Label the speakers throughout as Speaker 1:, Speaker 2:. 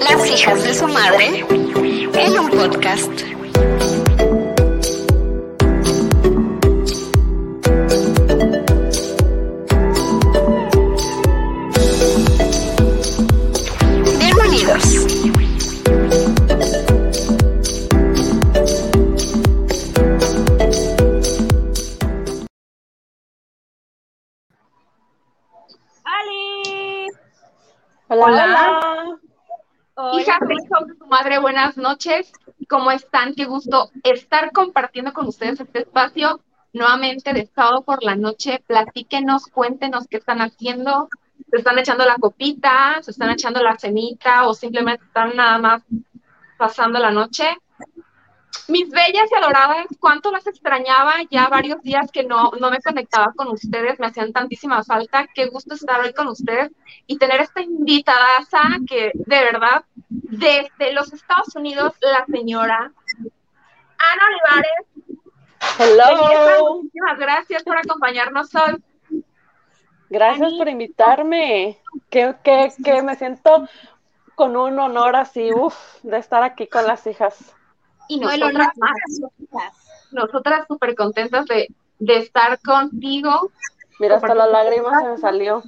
Speaker 1: Las hijas de su madre en un podcast.
Speaker 2: Madre, buenas noches. ¿Cómo están? Qué gusto estar compartiendo con ustedes este espacio nuevamente de sábado por la noche. Platíquenos, cuéntenos qué están haciendo. ¿Se están echando la copita? ¿Se están echando la cenita? ¿O simplemente están nada más pasando la noche? Mis bellas y adoradas, cuánto las extrañaba ya varios días que no, no me conectaba con ustedes, me hacían tantísima falta. Qué gusto estar hoy con ustedes y tener esta invitada que de verdad, desde los Estados Unidos, la señora Ana Olivares.
Speaker 3: Hello.
Speaker 2: muchísimas gracias por acompañarnos hoy.
Speaker 3: Gracias por invitarme. Que, que, que me siento con un honor así, uff, de estar aquí con las hijas.
Speaker 2: Y nosotras más,
Speaker 4: nosotras.
Speaker 2: súper contentas de, de estar contigo.
Speaker 3: Mira, hasta la lágrima se me salió.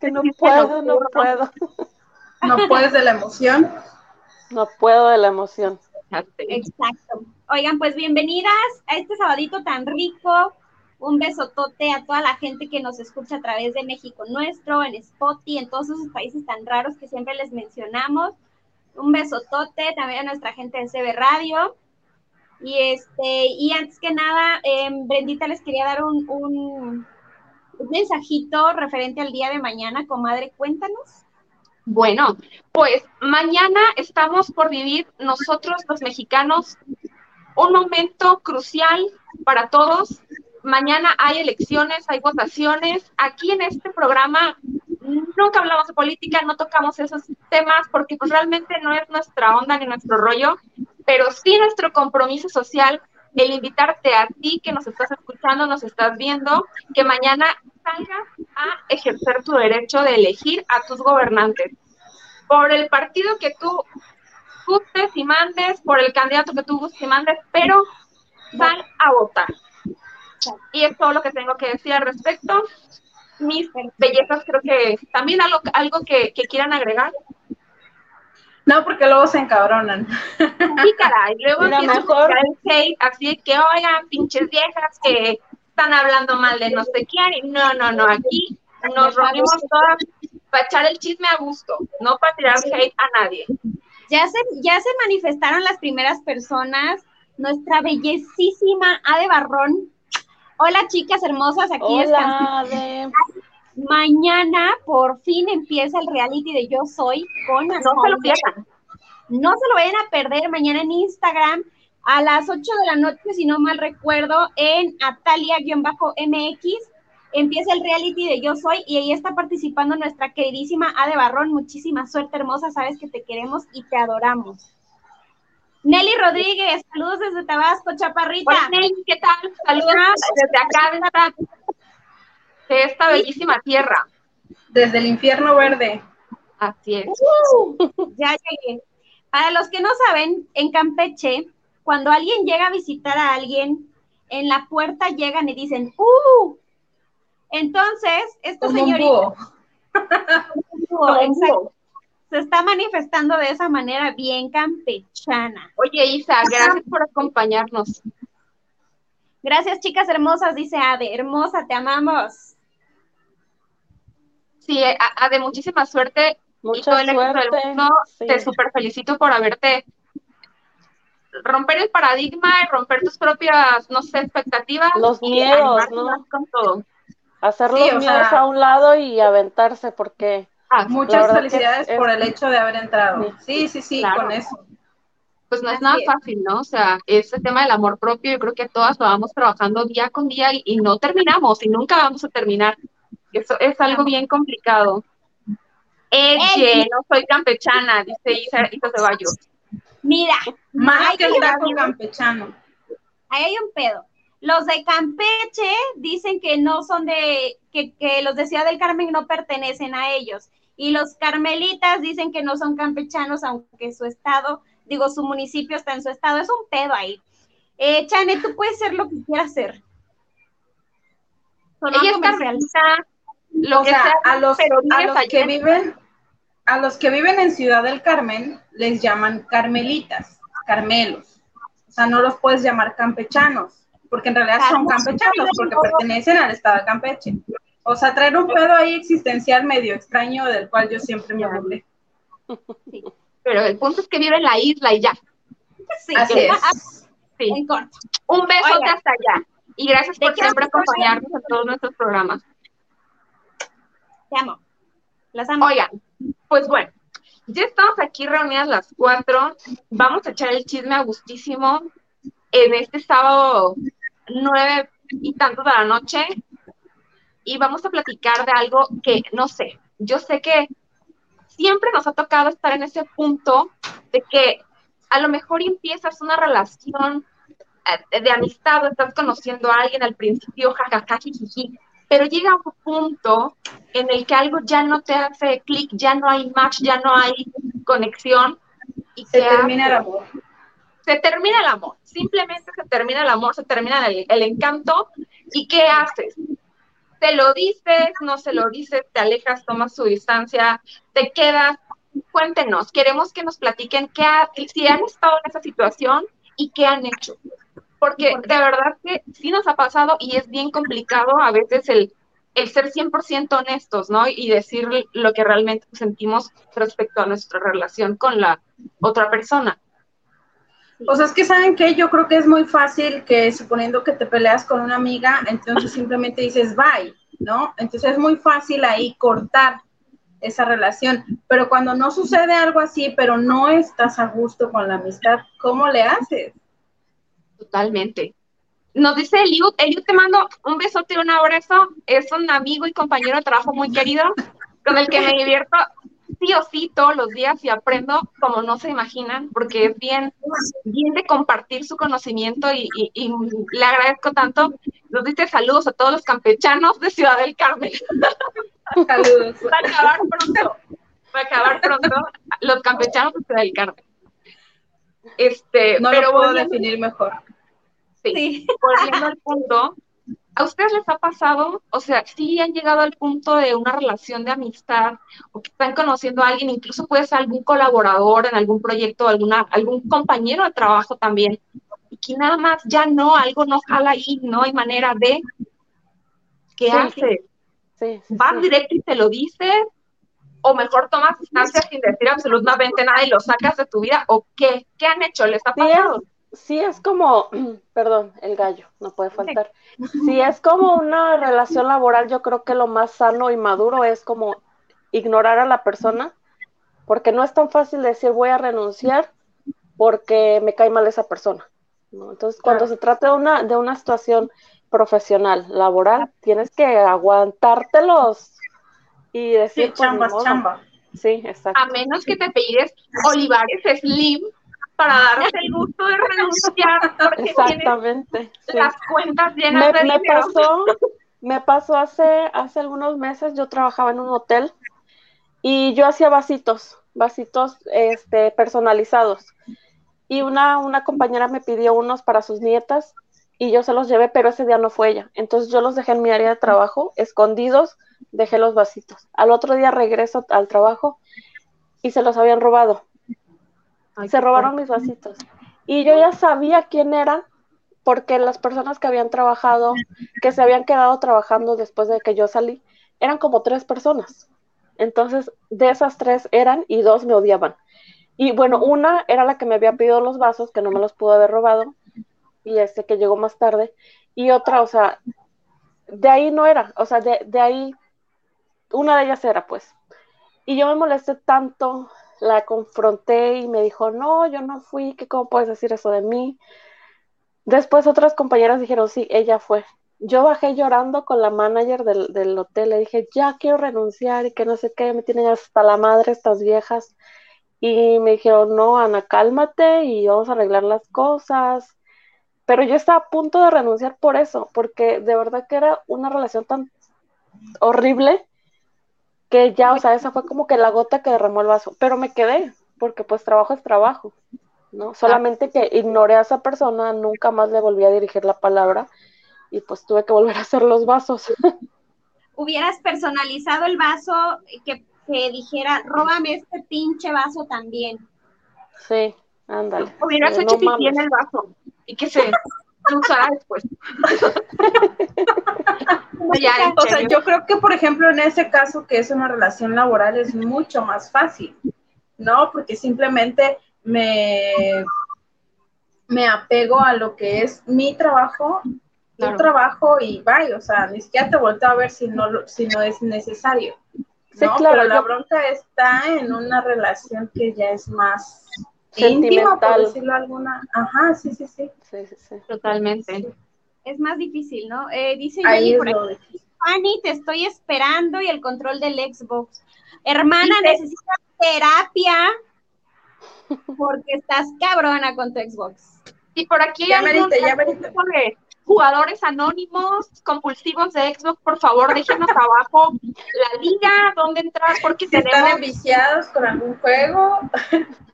Speaker 3: Que no puedo, no puedo.
Speaker 5: No puedes de la emoción.
Speaker 3: No puedo de la emoción.
Speaker 4: Exacto. Oigan, pues bienvenidas a este sabadito tan rico. Un besotote a toda la gente que nos escucha a través de México Nuestro, en Spotify, en todos esos países tan raros que siempre les mencionamos. Un besotote también a nuestra gente de CB Radio. Y este, y antes que nada, em, Brendita les quería dar un, un, un mensajito referente al día de mañana, comadre, cuéntanos.
Speaker 2: Bueno, pues mañana estamos por vivir nosotros los mexicanos un momento crucial para todos. Mañana hay elecciones, hay votaciones. Aquí en este programa nunca hablamos de política, no tocamos esos temas porque pues realmente no es nuestra onda ni nuestro rollo, pero sí nuestro compromiso social, el invitarte a ti que nos estás escuchando, nos estás viendo, que mañana salgas a ejercer tu derecho de elegir a tus gobernantes. Por el partido que tú gustes y mandes, por el candidato que tú gustes y mandes, pero sal a votar. Y es todo lo que tengo que decir al respecto. Mis bellezas, creo que también algo, algo que, que quieran agregar.
Speaker 5: No, porque luego se encabronan.
Speaker 2: Sí, caray, luego
Speaker 3: mejor-
Speaker 2: el hate, así que, oigan, pinches viejas que están hablando mal de no sé quién. Y no, no, no, aquí nos reunimos todas para echar el chisme a gusto, no para tirar hate a nadie.
Speaker 4: Ya se, ya se manifestaron las primeras personas. Nuestra bellísima Ade Barrón. Hola, chicas hermosas, aquí.
Speaker 3: Hola, de...
Speaker 4: Mañana por fin empieza el reality de Yo Soy con
Speaker 2: No se lo pierdan.
Speaker 4: No se lo vayan a perder mañana en Instagram a las 8 de la noche, si no mal recuerdo, en Atalia-MX. Empieza el reality de Yo Soy y ahí está participando nuestra queridísima Ade Barrón. Muchísima suerte, hermosa. Sabes que te queremos y te adoramos. Nelly Rodríguez, saludos desde Tabasco, Chaparrita.
Speaker 2: Hola, Nelly, ¿qué tal? Saludos desde acá, de esta, de esta bellísima tierra.
Speaker 5: Desde el infierno verde.
Speaker 2: Así es.
Speaker 4: Uh, ya llegué. Para los que no saben, en Campeche, cuando alguien llega a visitar a alguien, en la puerta llegan y dicen, ¡uh! Entonces, esta
Speaker 5: un
Speaker 4: señorita
Speaker 5: búho,
Speaker 4: exacto, se está manifestando de esa manera bien campechana.
Speaker 2: Oye, Isa, gracias por acompañarnos.
Speaker 4: Gracias, chicas hermosas, dice Ade. Hermosa, te amamos.
Speaker 2: Sí, a, a de muchísima suerte y
Speaker 3: Mucha
Speaker 2: todo el éxito del
Speaker 3: suerte.
Speaker 2: mundo.
Speaker 3: Sí.
Speaker 2: Te súper felicito por haberte romper el paradigma y romper tus propias, no sé, expectativas.
Speaker 3: Los
Speaker 2: y
Speaker 3: miedos, ¿no?
Speaker 2: Con todo.
Speaker 3: Hacer
Speaker 5: Sí,
Speaker 3: los miedos
Speaker 5: sea-
Speaker 3: a un lado y aventarse, porque
Speaker 2: Ah,
Speaker 5: Muchas felicidades
Speaker 3: es-
Speaker 5: por el hecho de haber entrado. Sí, sí, sí,
Speaker 2: Claro.
Speaker 5: con eso.
Speaker 2: pues no es nada fácil, ¿no? O sea, ese tema del amor propio, yo creo que todas lo vamos trabajando día con día y, y no terminamos y nunca vamos a terminar. Eso es algo bien complicado. Eche, no soy campechana, dice Isa, Isa Ceballos.
Speaker 4: Mira,
Speaker 5: Más que el
Speaker 4: qué
Speaker 5: taco campechano.
Speaker 4: ahí hay un pedo. Los de Campeche dicen que no son de, que, que los de Ciudad del Carmen no pertenecen a ellos. Y los carmelitas dicen que no son campechanos, aunque su estado, digo, su municipio está en su estado. Es un pedo ahí. Eh, Chane, tú puedes ser lo que quieras ser.
Speaker 2: Ella es carmelita, lo
Speaker 5: o
Speaker 2: que
Speaker 5: sea,
Speaker 2: sea,
Speaker 5: a los, a los que
Speaker 2: en-
Speaker 5: viven, a los que viven en Ciudad del Carmen les llaman carmelitas, carmelos. O sea, no los puedes llamar campechanos, porque en realidad son campechanos, porque pertenecen al estado de Campeche. O sea, traer un pedo ahí existencial medio extraño del cual yo siempre me burlé.
Speaker 2: pero el punto es que vive en la isla y ya.
Speaker 4: Sí,
Speaker 5: Así es.
Speaker 2: Sí.
Speaker 4: en corto.
Speaker 2: Un besote
Speaker 4: Oigan.
Speaker 2: hasta allá. Y gracias
Speaker 4: ¿De
Speaker 2: por siempre acompañarnos en todos nuestros programas.
Speaker 4: Te amo. Las amo.
Speaker 2: Oigan, pues bueno, ya estamos aquí reunidas las cuatro. Vamos a echar el chisme a gustísimo en este sábado nueve y tantos de la noche. Y vamos a platicar de algo que, no sé, yo sé que siempre nos ha tocado estar en ese punto de que a lo mejor empiezas una relación eh, de amistad estás conociendo a alguien al principio, jajaja, jijiji, pero llega un punto en el que algo ya no te hace clic, ya no hay match, ya no hay conexión. Y
Speaker 5: Se
Speaker 2: ¿qué
Speaker 5: termina el amor.
Speaker 2: Se termina el amor, simplemente se termina el amor, se termina el, el encanto. ¿Y qué haces? Te lo dices, no se lo dices, te alejas, tomas su distancia, te quedas. Cuéntenos, queremos que nos platiquen qué ha- si han estado en esa situación y qué han hecho. Porque de verdad que sí nos ha pasado y es bien complicado a veces el, el ser 100% honestos, ¿no? Y decir lo que realmente sentimos respecto a nuestra relación con la otra persona.
Speaker 5: O sea, es que saben que yo creo que es muy fácil que suponiendo que te peleas con una amiga, entonces simplemente dices bye, ¿no? Entonces es muy fácil ahí cortar esa relación. Pero cuando no sucede algo así, pero no estás a gusto con la amistad, ¿cómo le haces?
Speaker 2: Totalmente. Nos dice Eliud, Eliud te mando un besote y un abrazo. Es un amigo y compañero de trabajo muy querido, con el que me divierto sí o sí todos los días y aprendo como no se imaginan, porque es bien, bien de compartir su conocimiento y, y- y le agradezco tanto. Nos dice saludos a todos los campechanos de Ciudad del Carmen.
Speaker 5: Saludos.
Speaker 2: Va a acabar pronto. Va a acabar pronto los campechanos de Ciudad del Carmen. Este,
Speaker 5: No
Speaker 2: pero
Speaker 5: lo puedo definir mejor.
Speaker 2: Sí.
Speaker 4: Sí.
Speaker 2: volviendo al punto, ¿a ustedes les ha pasado? O sea, si han llegado al punto de una relación de amistad o que están conociendo a alguien, incluso puede ser algún colaborador en algún proyecto, alguna, algún compañero de trabajo también, y que nada más ya no, algo no jala ahí, no hay manera de. ¿Qué
Speaker 3: Sí.
Speaker 2: haces?
Speaker 3: Sí,
Speaker 2: ¿Vas directo y te lo dices? ¿O mejor tomas distancia sin decir absolutamente nada y lo sacas de tu vida? ¿O qué? ¿Qué han hecho? ¿Les ha pasado?
Speaker 3: Sí, es como, perdón, el gallo, no puede faltar. Si es como una relación laboral, yo creo que lo más sano y maduro es como ignorar a la persona, porque no es tan fácil decir voy a renunciar porque me cae mal esa persona. ¿no? Entonces, cuando se trata de una, de una situación profesional, laboral, tienes que aguantártelos y decir,
Speaker 5: Sí,
Speaker 3: pues,
Speaker 5: chamba, chamba.
Speaker 3: Sí, exacto.
Speaker 2: a menos que te apellides Olivares Slim para darte el gusto de renunciar porque
Speaker 3: Exactamente. sí.
Speaker 2: las cuentas llenas
Speaker 3: me,
Speaker 2: de
Speaker 3: me
Speaker 2: dinero.
Speaker 3: pasó, me pasó hace, hace algunos meses, yo trabajaba en un hotel y yo hacía vasitos, vasitos este, personalizados. Y una, una compañera me pidió unos para sus nietas y yo se los llevé, pero ese día no fue ella. Entonces yo los dejé en mi área de trabajo, escondidos, dejé los vasitos. Al otro día regreso al trabajo y se los habían robado
Speaker 2: Ay,
Speaker 3: se robaron mis vasitos. Y yo ya sabía quién eran, porque las personas que habían trabajado, que se habían quedado trabajando después de que yo salí, eran como tres personas. Entonces, de esas tres eran y dos me odiaban. Y bueno, una era la que me había pedido los vasos, que no me los pudo haber robado, y este que llegó más tarde. Y otra, o sea, de ahí no era, o sea, de, de ahí, una de ellas era, pues. Y yo me molesté tanto, la confronté y me dijo, no, yo no fui, que cómo puedes decir eso de mí. Después otras compañeras dijeron, sí, ella fue. Yo bajé llorando con la manager del, del hotel, le dije, ya quiero renunciar y que no sé qué, me tienen hasta la madre estas viejas. Y me dijeron, no, Ana, cálmate y vamos a arreglar las cosas. Pero yo estaba a punto de renunciar por eso, porque de verdad que era una relación tan horrible que ya, o sea, esa fue como que la gota que derramó el vaso, pero me quedé, porque pues trabajo es trabajo, ¿no? Solamente que ignoré a esa persona, nunca más le volví a dirigir la palabra y pues tuve que volver a hacer los vasos.
Speaker 4: Hubieras personalizado el vaso que, que dijera, róbame este pinche vaso también.
Speaker 3: Sí, ándale.
Speaker 2: Hubieras
Speaker 3: Eh,
Speaker 2: hecho
Speaker 3: no
Speaker 2: pipí
Speaker 3: mames.
Speaker 2: en el vaso y que se usara después. ya,
Speaker 5: O sea, yo creo que, por ejemplo, en ese caso que es una relación laboral es mucho más fácil, ¿no? Porque simplemente me, me apego a lo que es mi trabajo,
Speaker 2: Claro.
Speaker 5: tu trabajo y bye, o sea, ni siquiera te volteo a ver si no, si no es necesario.
Speaker 3: Sí,
Speaker 5: ¿no?
Speaker 3: claro,
Speaker 5: Pero la
Speaker 3: yo-
Speaker 5: bronca está en una relación que ya es más íntima, por decirlo alguna. Ajá, sí, sí, sí.
Speaker 3: Sí, sí, sí.
Speaker 2: Totalmente.
Speaker 4: Es más difícil, ¿no? Eh, dice
Speaker 5: Ahí
Speaker 4: Jenny por. Fanny, te estoy esperando y el control del Xbox. Hermana,
Speaker 2: Dice-
Speaker 4: necesitas terapia porque estás cabrona con tu Xbox.
Speaker 2: Y por aquí
Speaker 5: Ya merita,
Speaker 2: algún
Speaker 5: ya
Speaker 2: tipo de jugadores anónimos, compulsivos de Xbox, por favor, déjenos abajo la liga, dónde entrar, porque
Speaker 5: Si están
Speaker 2: tenemos
Speaker 5: enviciados con algún juego,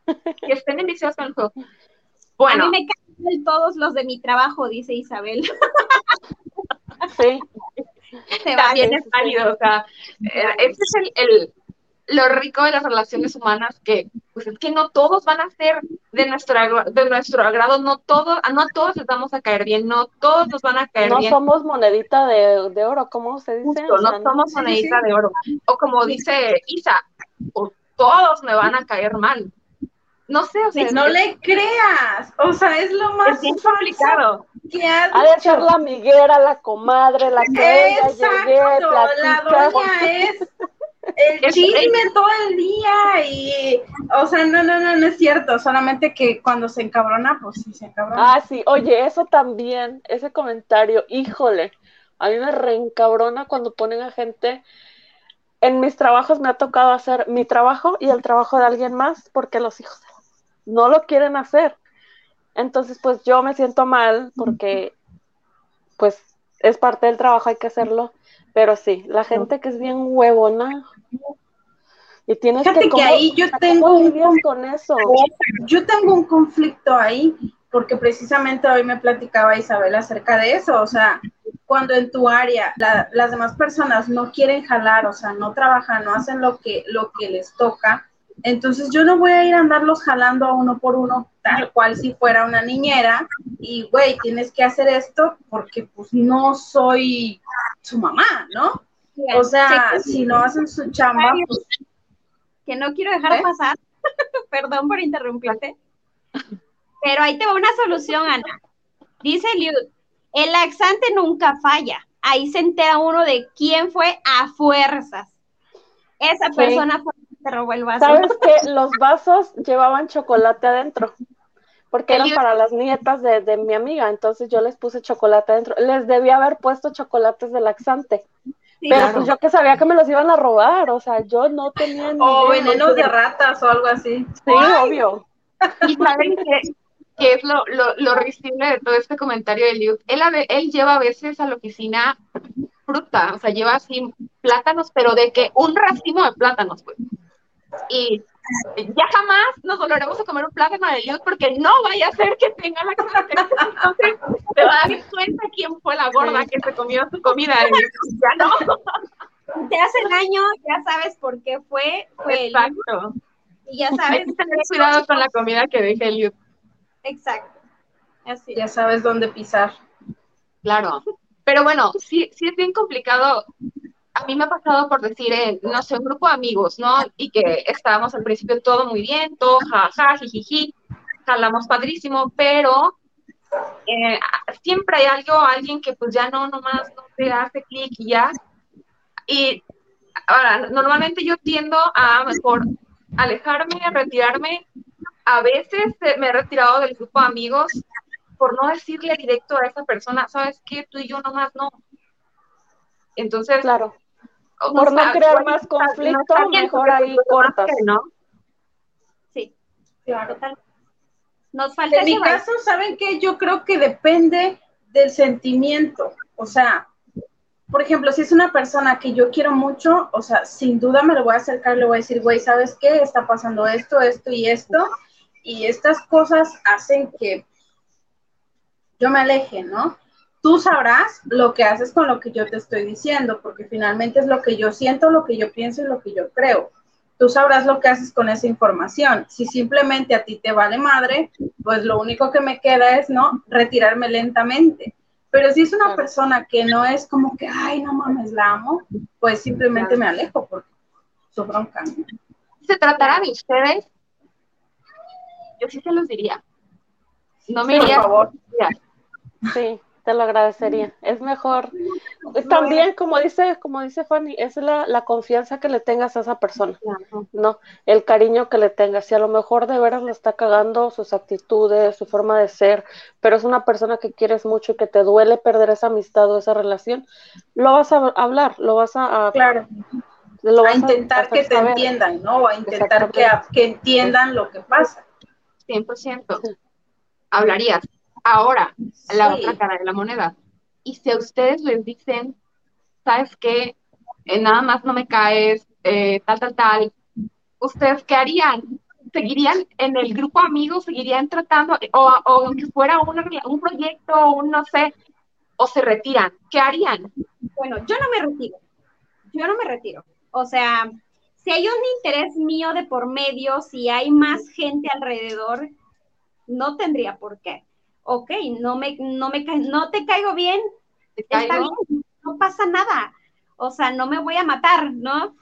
Speaker 2: que estén enviciados con el juego.
Speaker 4: A
Speaker 2: Bueno,
Speaker 4: mí me caen todos los de mi trabajo, dice Isabel.
Speaker 3: Sí,
Speaker 4: Se
Speaker 2: también
Speaker 4: vale.
Speaker 2: es válido, o sea, eh, ese es el, el- lo rico de las relaciones humanas, que pues es que no todos van a ser de nuestro, de nuestro agrado, no todos, no a todos les vamos a caer bien, no todos nos van a caer
Speaker 3: no
Speaker 2: bien.
Speaker 3: somos monedita de, de oro, ¿cómo se dice?
Speaker 2: Justo,
Speaker 3: O sea,
Speaker 2: no somos monedita
Speaker 5: sí.
Speaker 2: de oro. O como dice Isa, o todos me van a caer mal. No sé, o sea,
Speaker 5: no
Speaker 2: es,
Speaker 5: le creas. O sea, es lo más
Speaker 2: es complicado.
Speaker 5: que has
Speaker 3: Ha de
Speaker 5: dicho.
Speaker 3: ser la amiguera, la comadre, la que ella llegué,
Speaker 5: Exacto, la
Speaker 3: platica.
Speaker 5: doña es el chisme todo el día y, o sea, no, no, no, no es cierto, solamente que cuando se encabrona, pues sí se encabrona.
Speaker 3: Ah, sí, oye, eso también, ese comentario, híjole, a mí me reencabrona cuando ponen a gente. En mis trabajos me ha tocado hacer mi trabajo y el trabajo de alguien más porque los hijos no lo quieren hacer. Entonces, pues yo me siento mal porque, pues, es parte del trabajo, hay que hacerlo. Pero sí, la gente que es bien huevona y tienes
Speaker 5: Fíjate que
Speaker 3: ¿cómo-
Speaker 5: ahí yo
Speaker 3: ¿cómo
Speaker 5: tengo un
Speaker 3: con eso?
Speaker 5: Yo tengo un conflicto ahí, porque precisamente hoy me platicaba Isabel acerca de eso, o sea, cuando en tu área la- las demás personas no quieren jalar, o sea, no trabajan, no hacen lo que, lo que les toca, entonces yo no voy a ir a andarlos jalando a uno por uno, tal cual si fuera una niñera, y güey, tienes que hacer esto porque pues no soy su mamá, ¿no? O sea,
Speaker 4: Sí,
Speaker 5: si no hacen su chamba, pues
Speaker 4: que no quiero dejar
Speaker 5: ¿Eh?
Speaker 4: pasar. Perdón por interrumpirte. Pero ahí te va una solución, Ana. Dice Liud, el laxante nunca falla. Ahí se entera uno de quién fue a fuerzas. Esa
Speaker 3: Sí.
Speaker 4: persona fue la que te robó el vaso.
Speaker 3: ¿Sabes que Los vasos llevaban chocolate adentro, porque eran para las nietas de, de mi amiga, entonces yo les puse chocolate adentro. Les debía haber puesto chocolates de laxante,
Speaker 4: Sí,
Speaker 3: pero
Speaker 2: claro.
Speaker 3: pues yo que sabía que me los iban a robar, o sea, yo no tenía ni
Speaker 5: o
Speaker 3: idea.
Speaker 5: venenos de ratas o algo así.
Speaker 3: Sí, obvio.
Speaker 2: Y saben que, que es lo, lo, lo risible de todo este comentario de Liud. Él, él lleva a veces a la oficina fruta, o sea, lleva así plátanos, pero de que un racimo de plátanos, pues. Y ya jamás nos volveremos a comer un plátano de Liud porque no vaya a ser que tenga la Entonces, te va a dar cuenta quién fue la gorda que se comió su comida. Y ya no.
Speaker 4: Te hace daño, ya sabes por qué fue, fue.
Speaker 2: Exacto.
Speaker 4: Y ya
Speaker 2: Hay
Speaker 4: sabes.
Speaker 2: que tener cuidado con la comida que deje Liud.
Speaker 4: Exacto. Así.
Speaker 5: Ya sabes dónde pisar.
Speaker 2: Claro. Pero bueno, sí, sí es bien complicado. A mí me ha pasado por decir, en, no sé, un grupo de amigos, ¿no? Y que estábamos al principio todo muy bien, todo jaja, jijiji, jalamos padrísimo, pero eh, siempre hay algo, alguien que pues ya no, nomás no te hace clic y ya. Y ahora, normalmente yo tiendo a mejor alejarme, retirarme. A veces eh, me he retirado del grupo de amigos por no decirle directo a esa persona, ¿sabes qué? Tú y yo nomás no. Entonces,
Speaker 3: Claro. Por no
Speaker 2: sea,
Speaker 3: crear más
Speaker 2: no
Speaker 3: conflicto,
Speaker 2: está bien,
Speaker 3: mejor ahí
Speaker 2: pues,
Speaker 3: cortas.
Speaker 2: que, ¿no?
Speaker 4: Sí,
Speaker 5: Claro.
Speaker 4: total. Nos falta
Speaker 5: En mi caso, ¿saben qué? Yo creo que depende del sentimiento. O sea, por ejemplo, si es una persona que yo quiero mucho, o sea, sin duda me lo voy a acercar, le voy a decir, güey, ¿sabes qué? Está pasando esto, esto y esto, y estas cosas hacen que yo me aleje, ¿no? Tú sabrás lo que haces con lo que yo te estoy diciendo, porque finalmente es lo que yo siento, lo que yo pienso y lo que yo creo. Tú sabrás lo que haces con esa información. Si simplemente a ti te vale madre, pues lo único que me queda es, ¿no? Retirarme lentamente pero si es una persona que no es como que, ay, no mames, la amo, pues simplemente me alejo porque su bronca.
Speaker 2: Se tratara de ustedes, yo sí se los diría. No me iría.
Speaker 5: Por favor.
Speaker 3: Sí te lo agradecería. Es mejor, también como dice, como dice Fanny, es la, la confianza que le tengas a esa persona, ¿no? El cariño que le tengas. Si a lo mejor de veras lo está cagando, sus actitudes, su forma de ser, pero es una persona que quieres mucho y que te duele perder esa amistad o esa relación, lo vas a hablar, lo vas a...
Speaker 5: claro. Lo vas a intentar que te entiendan, ¿no? A intentar que, que entiendan lo que pasa.
Speaker 2: 100%. Hablarías Ahora, la otra cara de la moneda. Y si a ustedes les dicen, ¿sabes qué? Eh, nada más no me caes, eh, tal, tal, tal, ¿ustedes qué harían? ¿Seguirían en el grupo amigos? ¿Seguirían tratando? O, o aunque fuera un proyecto, un no sé, o se retiran, ¿qué harían?
Speaker 4: Bueno, yo no me retiro. Yo no me retiro. O sea, si hay un interés mío de por medio, si hay más gente alrededor, no tendría por qué ok, no me, no me, no te caigo bien, está bien, no pasa nada. O sea, no me voy a matar, ¿no?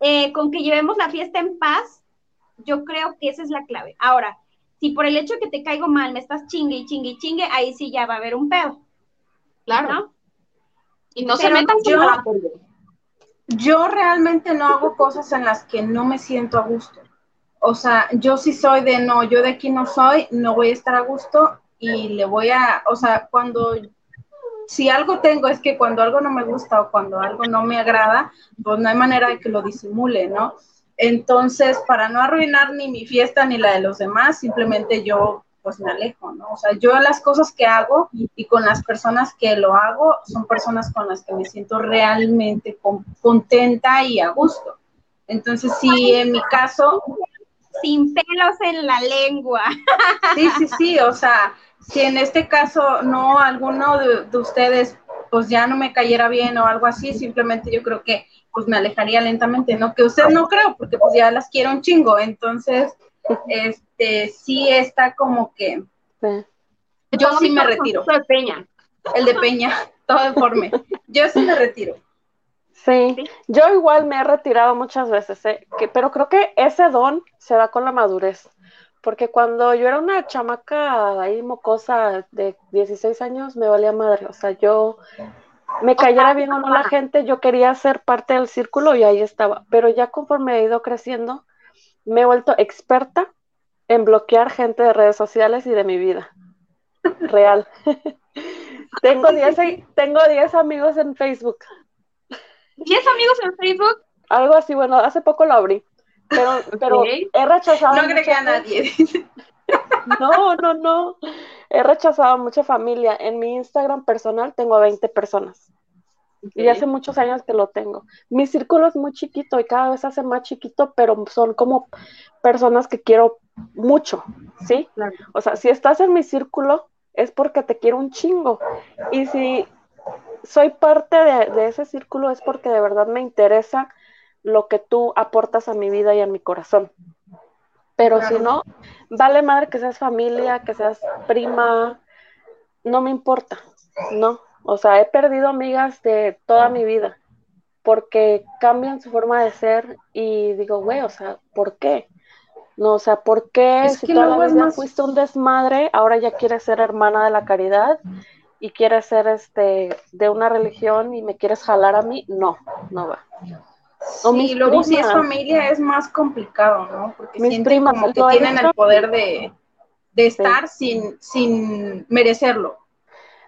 Speaker 4: Eh, con que llevemos la fiesta en paz, yo creo que esa es la clave. Ahora, si por el hecho de que te caigo mal me estás chingue y chingue y chingue, ahí sí ya va a haber un pedo.
Speaker 2: Claro. Y no se metan
Speaker 5: yo, yo realmente no hago cosas en las que no me siento a gusto. O sea, yo sí soy de no, yo de aquí no soy, no voy a estar a gusto y le voy a, o sea, cuando, si algo tengo es que cuando algo no me gusta o cuando algo no me agrada, pues no hay manera de que lo disimule, ¿no? Entonces, para no arruinar ni mi fiesta ni la de los demás, simplemente yo pues me alejo, ¿no? O sea, yo las cosas que hago y con las personas que lo hago son personas con las que me siento realmente contenta y a gusto. Entonces, si en mi caso...
Speaker 4: Sin pelos en la lengua.
Speaker 5: Sí, sí, sí, o sea, si en este caso no alguno de, ustedes pues ya no me cayera bien o algo así, simplemente yo creo que pues me alejaría lentamente, ¿no? Que usted no creo, porque pues ya las quiero un chingo, entonces, este, sí está como que... Yo sí me retiro.
Speaker 2: El de Peña.
Speaker 5: El de Peña, todo deforme. Yo sí me retiro.
Speaker 3: Sí, yo igual me he retirado muchas veces, ¿eh? que, pero creo que ese don se da con la madurez porque cuando yo era una chamaca ahí mocosa de 16 años, me valía madre, o sea, yo me cayera bien o no la gente, yo quería ser parte del círculo y ahí estaba, pero ya conforme he ido creciendo, me he vuelto experta en bloquear gente de redes sociales y de mi vida. Real. tengo 10 tengo 10 amigos en Facebook.
Speaker 2: ¿10 amigos en Facebook?
Speaker 3: Algo así, bueno, hace poco lo abrí. Pero, pero he rechazado.
Speaker 5: No agregué a nadie.
Speaker 3: No, no, no. He rechazado mucha familia. En mi Instagram personal tengo a 20 personas. Y hace muchos años que lo tengo. Mi círculo es muy chiquito y cada vez hace más chiquito, pero son como personas que quiero mucho, ¿sí? O sea, si estás en mi círculo es porque te quiero un chingo. Y si soy parte de, de ese círculo es porque de verdad me interesa lo que tú aportas a mi vida y a mi corazón. Pero si no, vale madre que seas familia, que seas prima, no me importa, ¿no? O sea, he perdido amigas de toda mi vida porque cambian su forma de ser y digo, güey, o sea, ¿por qué? No, o sea, ¿por qué si toda la vida fuiste un desmadre, ahora ya quieres ser hermana de la caridad y quieres ser este de una religión y me quieres jalar a mí? No, no va.
Speaker 5: Sí, luego si es familia es más complicado, ¿no? Porque mis sienten como que tienen el poder de, estar sin, sin merecerlo.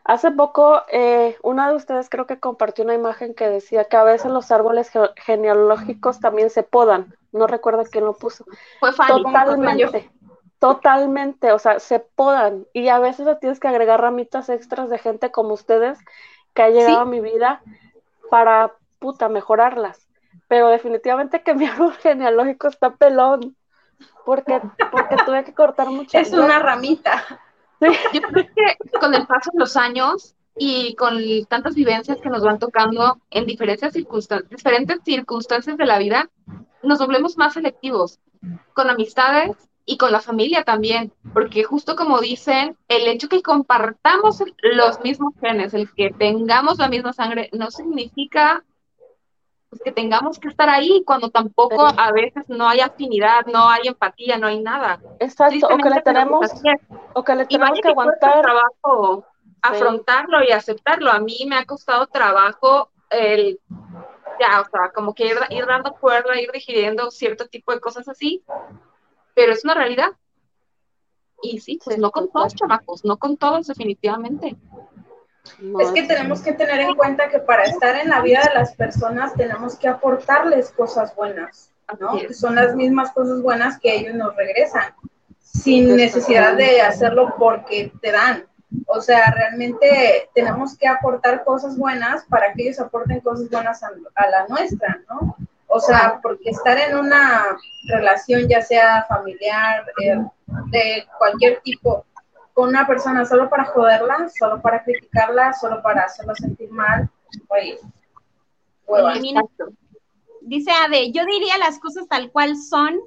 Speaker 3: Hace poco, eh, una de ustedes creo que compartió una imagen que decía que a veces los árboles genealógicos también se podan. No recuerdo quién lo puso.
Speaker 2: Fue
Speaker 3: Totalmente. Totalmente, o sea, se podan. Y a veces le tienes que agregar ramitas extras de gente como ustedes que ha llegado a mi vida para, puta, mejorarlas. Pero definitivamente que mi árbol genealógico está pelón, porque, porque tuve que cortar mucho.
Speaker 5: Es una ramita.
Speaker 2: Yo creo que con el paso de los años y con tantas vivencias que nos van tocando en diferentes circunstancias, diferentes circunstancias de la vida, nos volvemos más selectivos con amistades y con la familia también, porque justo como dicen, el hecho que compartamos los mismos genes, el que tengamos la misma sangre, no significa pues, que tengamos que estar ahí cuando tampoco a veces no hay afinidad, no hay empatía, no hay nada.
Speaker 3: Exacto, o que le tenemos, o que le tenemos que aguantar.
Speaker 2: trabajo afrontarlo y aceptarlo. A mí me ha costado trabajo el ya, o sea, como que ir, ir dando cuerda, ir digiriendo cierto tipo de cosas así, pero es una realidad. Y sí, pues no con todos, chamacos, no con todos definitivamente.
Speaker 5: es que tenemos que tener en cuenta que para estar en la vida de las personas tenemos que aportarles cosas buenas, ¿no? Que son las mismas cosas buenas que ellos nos regresan, sin necesidad de hacerlo porque te dan. O sea, realmente tenemos que aportar cosas buenas para que ellos aporten cosas buenas a, a la nuestra, ¿no? O sea, porque estar en una relación, ya sea familiar, eh, de cualquier tipo, con una persona solo para joderla, solo para criticarla, solo para hacerla sentir mal, oye,
Speaker 4: Dice Ade, yo diría las cosas tal cual son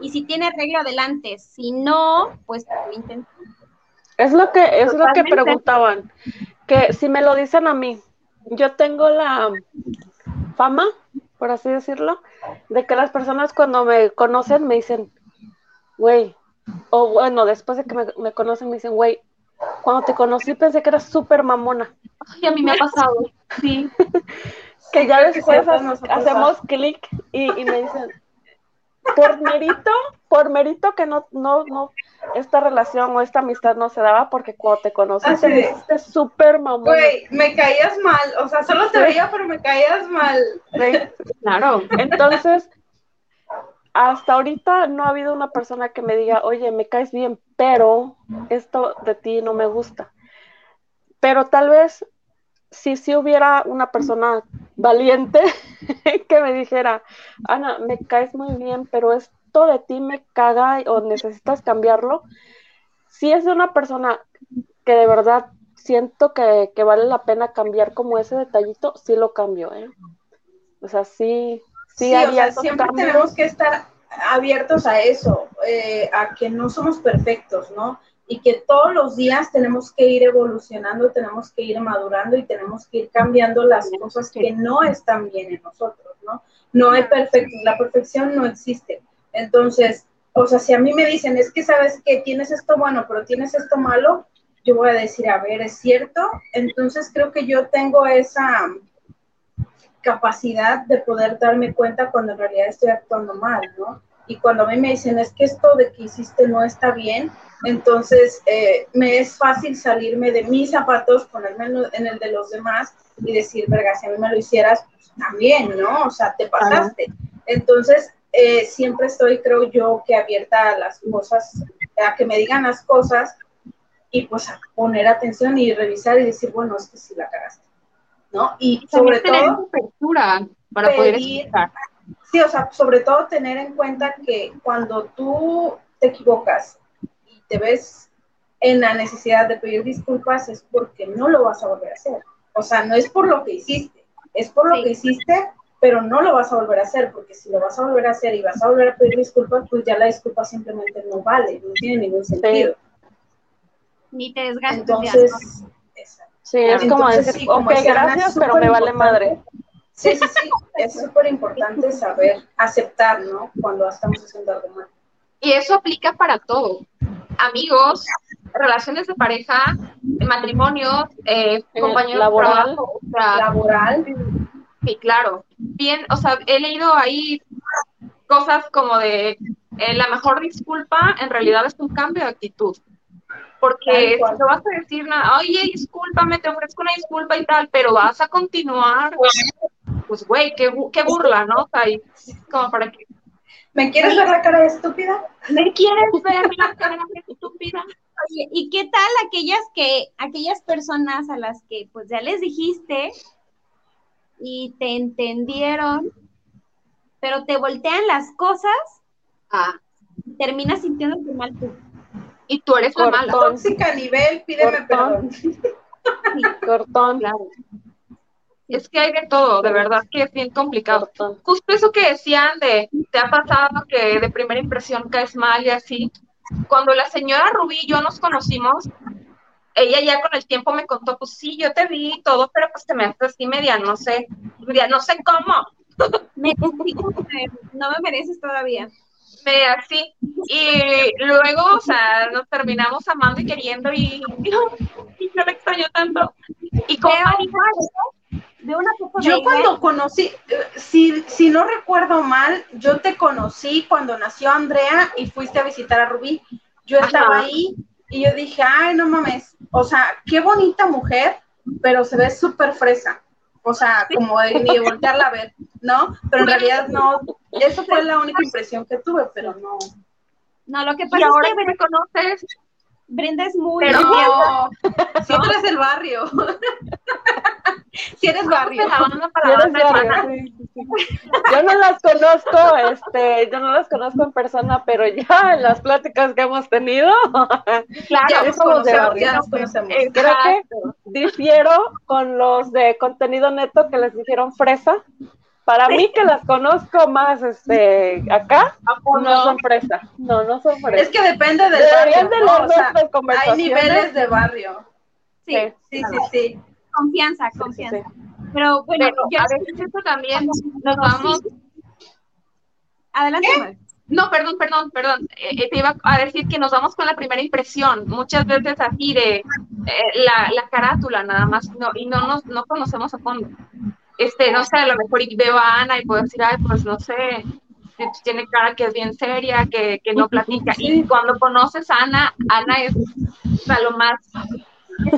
Speaker 4: y si tiene arreglo adelante, si no, pues lo
Speaker 3: Es lo que es lo que preguntaban, que si me lo dicen a mí, yo tengo la fama por así decirlo, de que las personas cuando me conocen me dicen, güey, o bueno, después de que me, conocen me dicen, güey, cuando te conocí pensé que eras súper mamona.
Speaker 2: Y a mí me ha pasado, sí.
Speaker 3: que ya después hacemos clic y, y me dicen, por mérito, por mérito que no, no, no, esta relación o esta amistad no se daba porque cuando te conocí te hiciste súper mamón.
Speaker 5: Güey, me caías mal, o sea, solo te veía, pero me caías mal.
Speaker 3: claro. Entonces, hasta ahorita no ha habido una persona que me diga, oye, me caes bien, pero esto de ti no me gusta. Pero tal vez si sí hubiera una persona valiente que me dijera, Ana, me caes muy bien, pero esto de ti me caga o necesitas cambiarlo, si es de una persona que de verdad siento que, vale la pena cambiar como ese detallito, sí lo cambio, ¿eh? O sea, sí, sí,
Speaker 5: haría siempre tenemos que estar abiertos a eso, eh, a que no somos perfectos, ¿no? Y que todos los días tenemos que ir evolucionando, tenemos que ir madurando y tenemos que ir cambiando las cosas que no están bien en nosotros, ¿no? No hay perfecto, la perfección no existe. Entonces, o sea, si a mí me dicen, es que sabes que tienes esto bueno, pero tienes esto malo, yo voy a decir, a ver, ¿es cierto? Entonces creo que yo tengo esa capacidad de poder darme cuenta cuando en realidad estoy actuando mal, ¿no? Y cuando a mí me dicen, es que esto de que hiciste no está bien, entonces, eh, me es fácil salirme de mis zapatos, ponerme en el de los demás y decir, verga, si a mí me lo hicieras, pues también, ¿no? O sea, te pasaste. Entonces, eh, siempre estoy, creo yo, que abierta a las cosas, a que me digan las cosas y pues a poner atención y revisar y decir, bueno, es que sí la cagaste, ¿no? Y sobre todo...
Speaker 2: Apertura para poder explicar.
Speaker 5: Sí, o sea, sobre todo tener en cuenta que cuando tú te equivocas te ves en la necesidad de pedir disculpas es porque no lo vas a volver a hacer. O sea, no es por lo que hiciste, es por lo que hiciste, pero no lo vas a volver a hacer, porque si lo vas a volver a hacer y vas a volver a pedir disculpas, pues ya la disculpa simplemente no vale, no tiene ningún sentido.
Speaker 4: Ni te desgastes.
Speaker 5: Entonces,
Speaker 3: sí, es como decir, ok, gracias, pero me vale madre.
Speaker 5: Sí, sí, sí, es súper importante saber aceptar, ¿no? Cuando estamos haciendo algo mal.
Speaker 2: Y eso aplica para todo. Amigos, relaciones de pareja, matrimonios, eh, compañeros
Speaker 3: laboral,
Speaker 2: de trabajo,
Speaker 5: laboral.
Speaker 2: Sí, claro. Bien, o sea, he leído ahí cosas como de eh, la mejor disculpa en realidad es un cambio de actitud. Porque si te vas a decir, oye, discúlpame, te ofrezco una disculpa y tal, pero vas a continuar, pues güey, qué, qué burla, ¿no? O sea, como para que
Speaker 5: ¿Me quieres ver la cara de estúpida?
Speaker 2: ¿Me quieres ver la cara de estúpida?
Speaker 4: Oye, ¿y qué tal aquellas que, aquellas personas a las que pues ya les dijiste, y te entendieron, pero te voltean las cosas,
Speaker 2: Ah,
Speaker 4: terminas sintiéndote mal tú.
Speaker 2: y tú eres la mala.
Speaker 3: Cortón.
Speaker 5: Tóxica nivel, pídeme
Speaker 3: Cortón.
Speaker 5: perdón.
Speaker 3: Cortón,
Speaker 2: Claro. Es que hay de todo, de verdad que es bien complicado. Justo eso que decían de, te ha pasado que de primera impresión caes mal y así. Cuando la señora Rubí y yo nos conocimos, ella ya con el tiempo me contó, pues sí, yo te vi y todo, pero pues te me haces así media, no sé, media, no sé cómo,
Speaker 4: Me, no me mereces todavía.
Speaker 2: media así. Y luego, o sea, nos terminamos amando y queriendo y, y yo le extraño tanto. Y
Speaker 4: de una foto de
Speaker 5: Yo cuando conocí, si, si no recuerdo mal, yo te conocí cuando nació Andrea y fuiste a visitar a Rubí. Yo estaba
Speaker 2: Ajá.
Speaker 5: ahí y yo dije, ay, no mames, o sea, qué bonita mujer, pero se ve súper fresa. O sea, como de ni de voltearla a ver, ¿no? Pero en realidad no, eso fue la única impresión que tuve, pero no.
Speaker 4: No, lo que pasa
Speaker 2: ahora
Speaker 4: es
Speaker 2: que
Speaker 4: que
Speaker 2: me conoces,
Speaker 4: Brenda es muy...
Speaker 2: Pero-
Speaker 5: No, si tú eres del barrio. si eres barrio.
Speaker 3: Yo no las conozco, este, yo no las conozco en persona, pero ya en las pláticas que hemos tenido,
Speaker 2: Claro,
Speaker 5: Ya nos conocemos,
Speaker 3: barrio.
Speaker 5: ya nos conocemos.
Speaker 3: creo que difiero con los de contenido neto que les dijeron fresa. Para mí que las conozco más, este, acá,
Speaker 2: ¿A poco
Speaker 3: no son fresa, no, no son
Speaker 5: Es
Speaker 3: fresa.
Speaker 5: que depende del
Speaker 3: Deberían
Speaker 5: barrio.
Speaker 3: de
Speaker 5: ¿no? O sea, hay niveles de barrio.
Speaker 4: Sí,
Speaker 3: Sí.
Speaker 5: Sí, sí, sí.
Speaker 4: confianza,
Speaker 3: Sí,
Speaker 4: confianza.
Speaker 3: sí.
Speaker 4: Pero bueno,
Speaker 2: Pero
Speaker 4: yo
Speaker 2: a veces eso también nos vamos.
Speaker 4: adelante.
Speaker 2: No, perdón, perdón, perdón. Eh, eh, te iba a decir que nos vamos con la primera impresión. Muchas veces así de eh, la, la carátula nada más no, y no nos no conocemos a fondo. Este, no sé, a lo mejor veo a Ana y puedo decir, ay, pues no sé, t- tiene cara que es bien seria, que, que no platica. Y cuando conoces a Ana, Ana es sea, lo más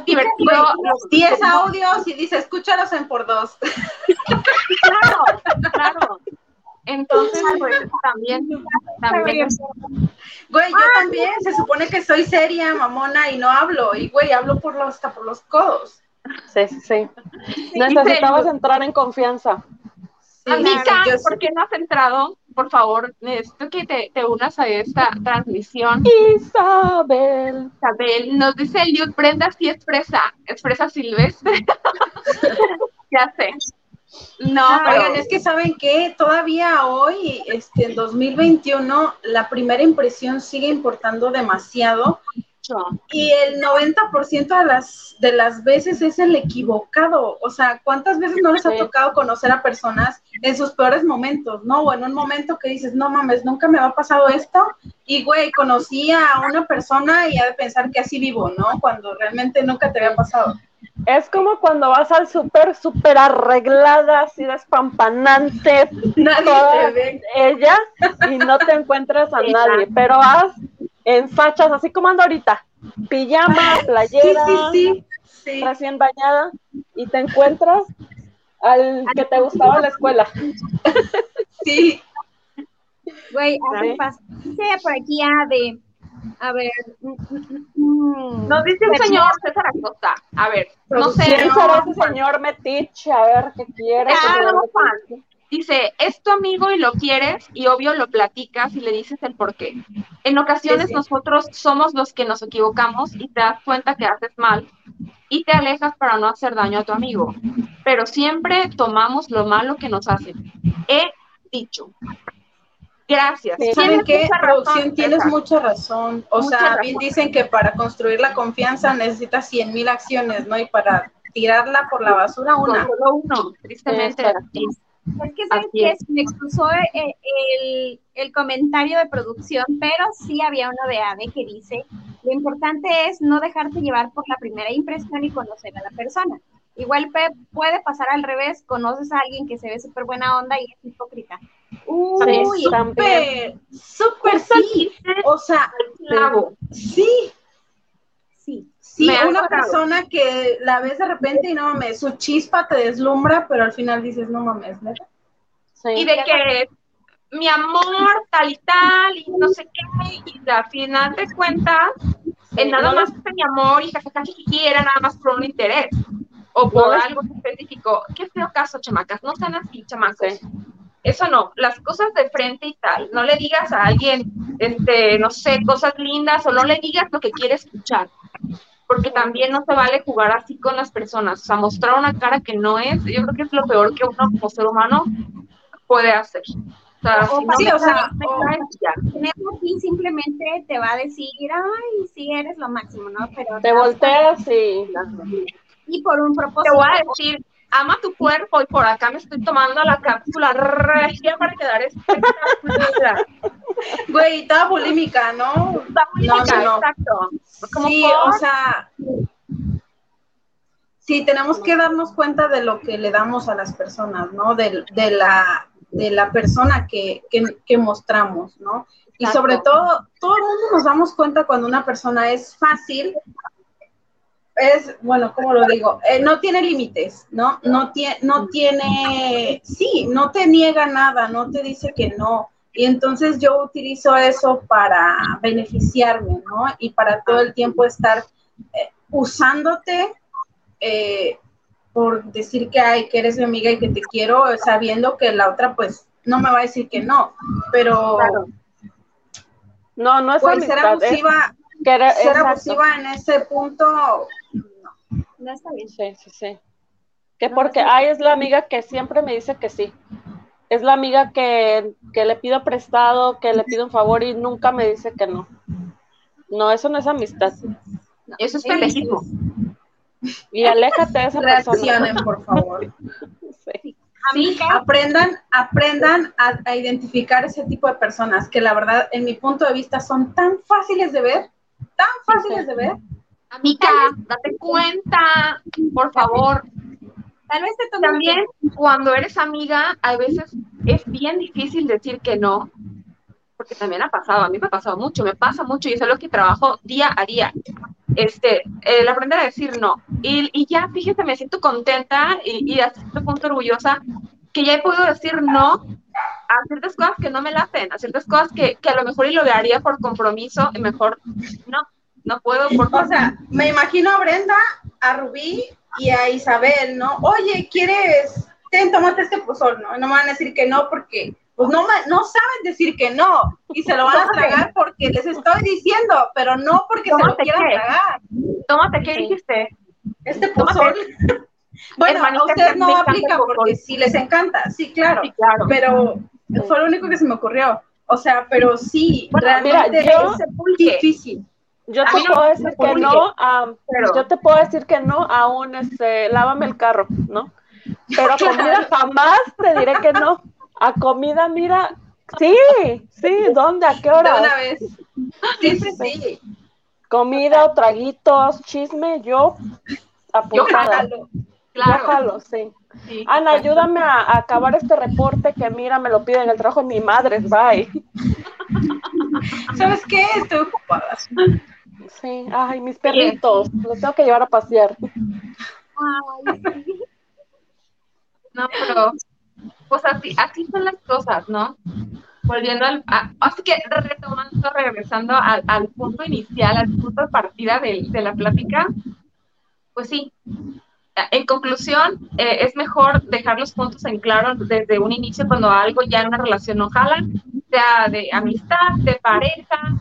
Speaker 2: divertido. lo-
Speaker 5: 10 audios y dice, escúchalos en por dos.
Speaker 2: Claro, claro. Entonces, pues también, también
Speaker 5: Güey, yo también, se supone que soy seria, mamona, y no hablo. Y güey, hablo por los, hasta por los codos.
Speaker 3: Sí, sí, sí. Necesitabas entrar en confianza.
Speaker 5: Sí,
Speaker 2: Amiga,
Speaker 5: yo
Speaker 2: ¿por qué no has entrado? Por favor, necesito que te, te unas a esta transmisión.
Speaker 3: Isabel.
Speaker 2: Isabel, nos dice Eliud, Brenda sí expresa, expresa silvestre. ya sé. No,
Speaker 5: Ah,
Speaker 2: pero
Speaker 5: Oigan, es que saben que todavía hoy, este, en 2021, la primera impresión sigue importando demasiado y el 90% de las, de las veces es el equivocado. O sea, ¿cuántas veces no les ha tocado conocer a personas en sus peores momentos, no? O en un momento que dices, no mames, nunca me ha pasado esto. Y, güey, conocí a una persona y ha de pensar que así vivo, ¿no? Cuando realmente nunca te había pasado.
Speaker 3: Es como cuando vas al súper, súper arreglada, así despampanante,
Speaker 5: Nadie
Speaker 3: toda
Speaker 5: te ve.
Speaker 3: ella, y no te encuentras a nadie, pero vas en fachas, así como ando ahorita, pijama, playera,
Speaker 5: sí, sí. sí.
Speaker 3: recién bañada, y te encuentras al que te gustaba la escuela.
Speaker 5: sí.
Speaker 4: Güey,
Speaker 3: Sí.
Speaker 4: pasa. Dice por aquí a de, a ver,
Speaker 2: nos dice un señor César Acosta. A ver, no sé.
Speaker 3: ¿Quién será ese señor metiche? A ver, ¿qué quiere?
Speaker 2: Ah,
Speaker 3: ¿Qué
Speaker 2: no,
Speaker 3: quiere?
Speaker 2: Dice, es tu amigo y lo quieres y obvio lo platicas y le dices el por qué. En ocasiones
Speaker 5: Sí, sí.
Speaker 2: nosotros somos los que nos equivocamos y te das cuenta que haces mal y te alejas para no hacer daño a tu amigo. Pero siempre tomamos lo malo que nos hacen. He dicho. Gracias.
Speaker 3: Sí.
Speaker 5: ¿Saben
Speaker 2: Tienes
Speaker 5: qué?
Speaker 2: mucha razón,
Speaker 5: Producción, tienes
Speaker 2: César.
Speaker 5: mucha razón. O
Speaker 2: Mucha
Speaker 5: sea,
Speaker 2: razón.
Speaker 5: bien dicen que para construir la confianza necesitas 100 mil acciones, ¿no? Y para tirarla por la basura, una.
Speaker 2: solo uno, tristemente.
Speaker 3: Exacto.
Speaker 4: Es que, ¿sabes qué?
Speaker 2: es.
Speaker 4: Me excusó el, el, el comentario de producción, pero sí había uno de Ade que dice, lo importante es no dejarte llevar por la primera impresión y conocer a la persona. Igual puede pasar al revés, conoces a alguien que se ve súper buena onda y es hipócrita. Uy.
Speaker 5: Súper, súper sí. O sea,
Speaker 2: Clavo.
Speaker 5: sí,
Speaker 4: sí.
Speaker 5: una persona que la ves de repente y no mames, su chispa te deslumbra, pero al final dices, no mames, ¿neta?
Speaker 3: Sí.
Speaker 2: y de que mi amor, tal y tal, y no sé qué, y al final de cuentas,
Speaker 3: Sí,
Speaker 2: en nada
Speaker 3: no
Speaker 2: más que mi amor y jajaja, era nada más por un interés. o por
Speaker 3: No es-
Speaker 2: algo específico. Qué feo caso, chamacas, no sean así, chamacos.
Speaker 3: Sí.
Speaker 2: Eso no, las cosas de frente y tal. No le digas a alguien, este, no sé, cosas lindas o no le digas lo que quiere escuchar. Porque también no se vale jugar así con las personas. O sea, mostrar una cara que no es, yo creo que es lo peor que uno como ser humano puede hacer. O sea,
Speaker 4: O
Speaker 2: si no
Speaker 5: sí,
Speaker 2: me
Speaker 5: o sea, o-
Speaker 4: aquí simplemente te va a decir, ay, sí, eres lo máximo, ¿no? Pero
Speaker 3: Te volteas y
Speaker 4: y por un
Speaker 2: Te
Speaker 4: propósito.
Speaker 2: voy a decir, ama tu cuerpo y por acá me estoy tomando la cápsula regia para quedar espectacular.
Speaker 5: Güey, estaba bulímica, ¿no? No,
Speaker 2: rica,
Speaker 5: no, no.
Speaker 2: exacto. Como
Speaker 5: Sí,
Speaker 2: por-
Speaker 5: o sea, sí, tenemos que darnos cuenta de lo que le damos a las personas, ¿no? De, de la, de la persona que, que, que mostramos, ¿no? Y
Speaker 2: Exacto.
Speaker 5: sobre todo, todo el mundo nos damos cuenta cuando una persona es fácil, es, bueno, ¿cómo lo digo? Eh, no tiene límites, ¿no? No, tiene, no tiene, sí, no te niega nada, no te dice que no. Y entonces yo utilizo eso para beneficiarme, ¿no? Y para todo el tiempo estar eh, usándote eh, por decir que, ay, que eres mi amiga y que te quiero, sabiendo que la otra, pues, no me va a decir que no. Pero,
Speaker 2: Claro.
Speaker 3: no, no es
Speaker 5: pues, ser
Speaker 3: amistad, es
Speaker 5: abusiva,
Speaker 3: querer-
Speaker 5: ser
Speaker 3: exacto.
Speaker 5: abusiva en ese punto,
Speaker 4: No está bien.
Speaker 3: Sí, sí, sí. Que porque, ay, es la amiga que siempre me dice que sí. Es la amiga que, que le pido prestado, que le pido un favor y nunca me dice que no. No, eso no es amistad.
Speaker 2: Eso es pendejismo.
Speaker 3: Y aléjate de esa persona.
Speaker 5: reaccionen, por favor.
Speaker 3: Sí.
Speaker 4: Amiga,
Speaker 5: aprendan, aprendan a, a identificar ese tipo de personas que la verdad, en mi punto de vista, son tan fáciles de ver, tan fáciles de ver.
Speaker 2: Amiga, date cuenta, por favor.
Speaker 4: Tal vez te
Speaker 2: También cuando eres amiga, a veces es bien difícil decir que no, porque también ha pasado, a mí me ha pasado mucho, me pasa mucho y es algo que trabajo día a día. Este, el aprender a decir no. Y, y ya, fíjate, me siento contenta y, y a cierto punto orgullosa que ya he podido decir no a ciertas cosas que no me laten, a ciertas cosas que, que a lo mejor y lo haría por compromiso y mejor no, no puedo por
Speaker 5: O sea, me imagino a Brenda, a Rubí y a Isabel, ¿no? Oye, ¿quieres? Ten, tómate este pozol, ¿no? No me van a decir que no porque, pues no, no saben decir que no y se lo van a tragar porque les estoy diciendo, pero no porque se lo quieran
Speaker 2: qué.
Speaker 5: tragar.
Speaker 2: Tómate, ¿qué dijiste?
Speaker 5: Este
Speaker 2: Tómate.
Speaker 5: pozol. Bueno, a ustedes no aplica porque sí les encanta, sí, claro.
Speaker 2: Sí, claro.
Speaker 5: pero fue lo único que se me ocurrió. O sea, pero sí,
Speaker 3: Bueno,
Speaker 5: realmente
Speaker 3: mira, yo-
Speaker 5: es difícil.
Speaker 3: Yo te
Speaker 2: no
Speaker 3: puedo decir que no a,
Speaker 2: pero-
Speaker 3: yo te puedo decir que no a un este, lávame el carro, ¿no? Pero a comida jamás te diré que no. A comida, mira, sí, sí, ¿dónde? ¿A qué
Speaker 5: De
Speaker 3: hora?
Speaker 5: una vez. Sí, sí, sí.
Speaker 3: Comida o traguitos, chisme, yo apuntada.
Speaker 5: Jalo.
Speaker 2: Claro.
Speaker 3: Yo jalo, sí.
Speaker 2: Sí,
Speaker 3: Ana, ayúdame a, a acabar este reporte que mira, me lo piden el trabajo de mi madre, bye.
Speaker 5: ¿Sabes qué? Estoy ocupada.
Speaker 3: Sí, ay, mis perritos, los tengo que llevar a pasear.
Speaker 4: Ay, sí.
Speaker 2: No, pero pues así, así son las cosas, ¿no? Volviendo al, a- así que retomando, regresando al, al punto inicial, al punto de partida de, de la plática, pues sí. En conclusión, eh, es mejor dejar los puntos en claro desde un inicio cuando algo ya en una relación no jala, sea de amistad, de pareja,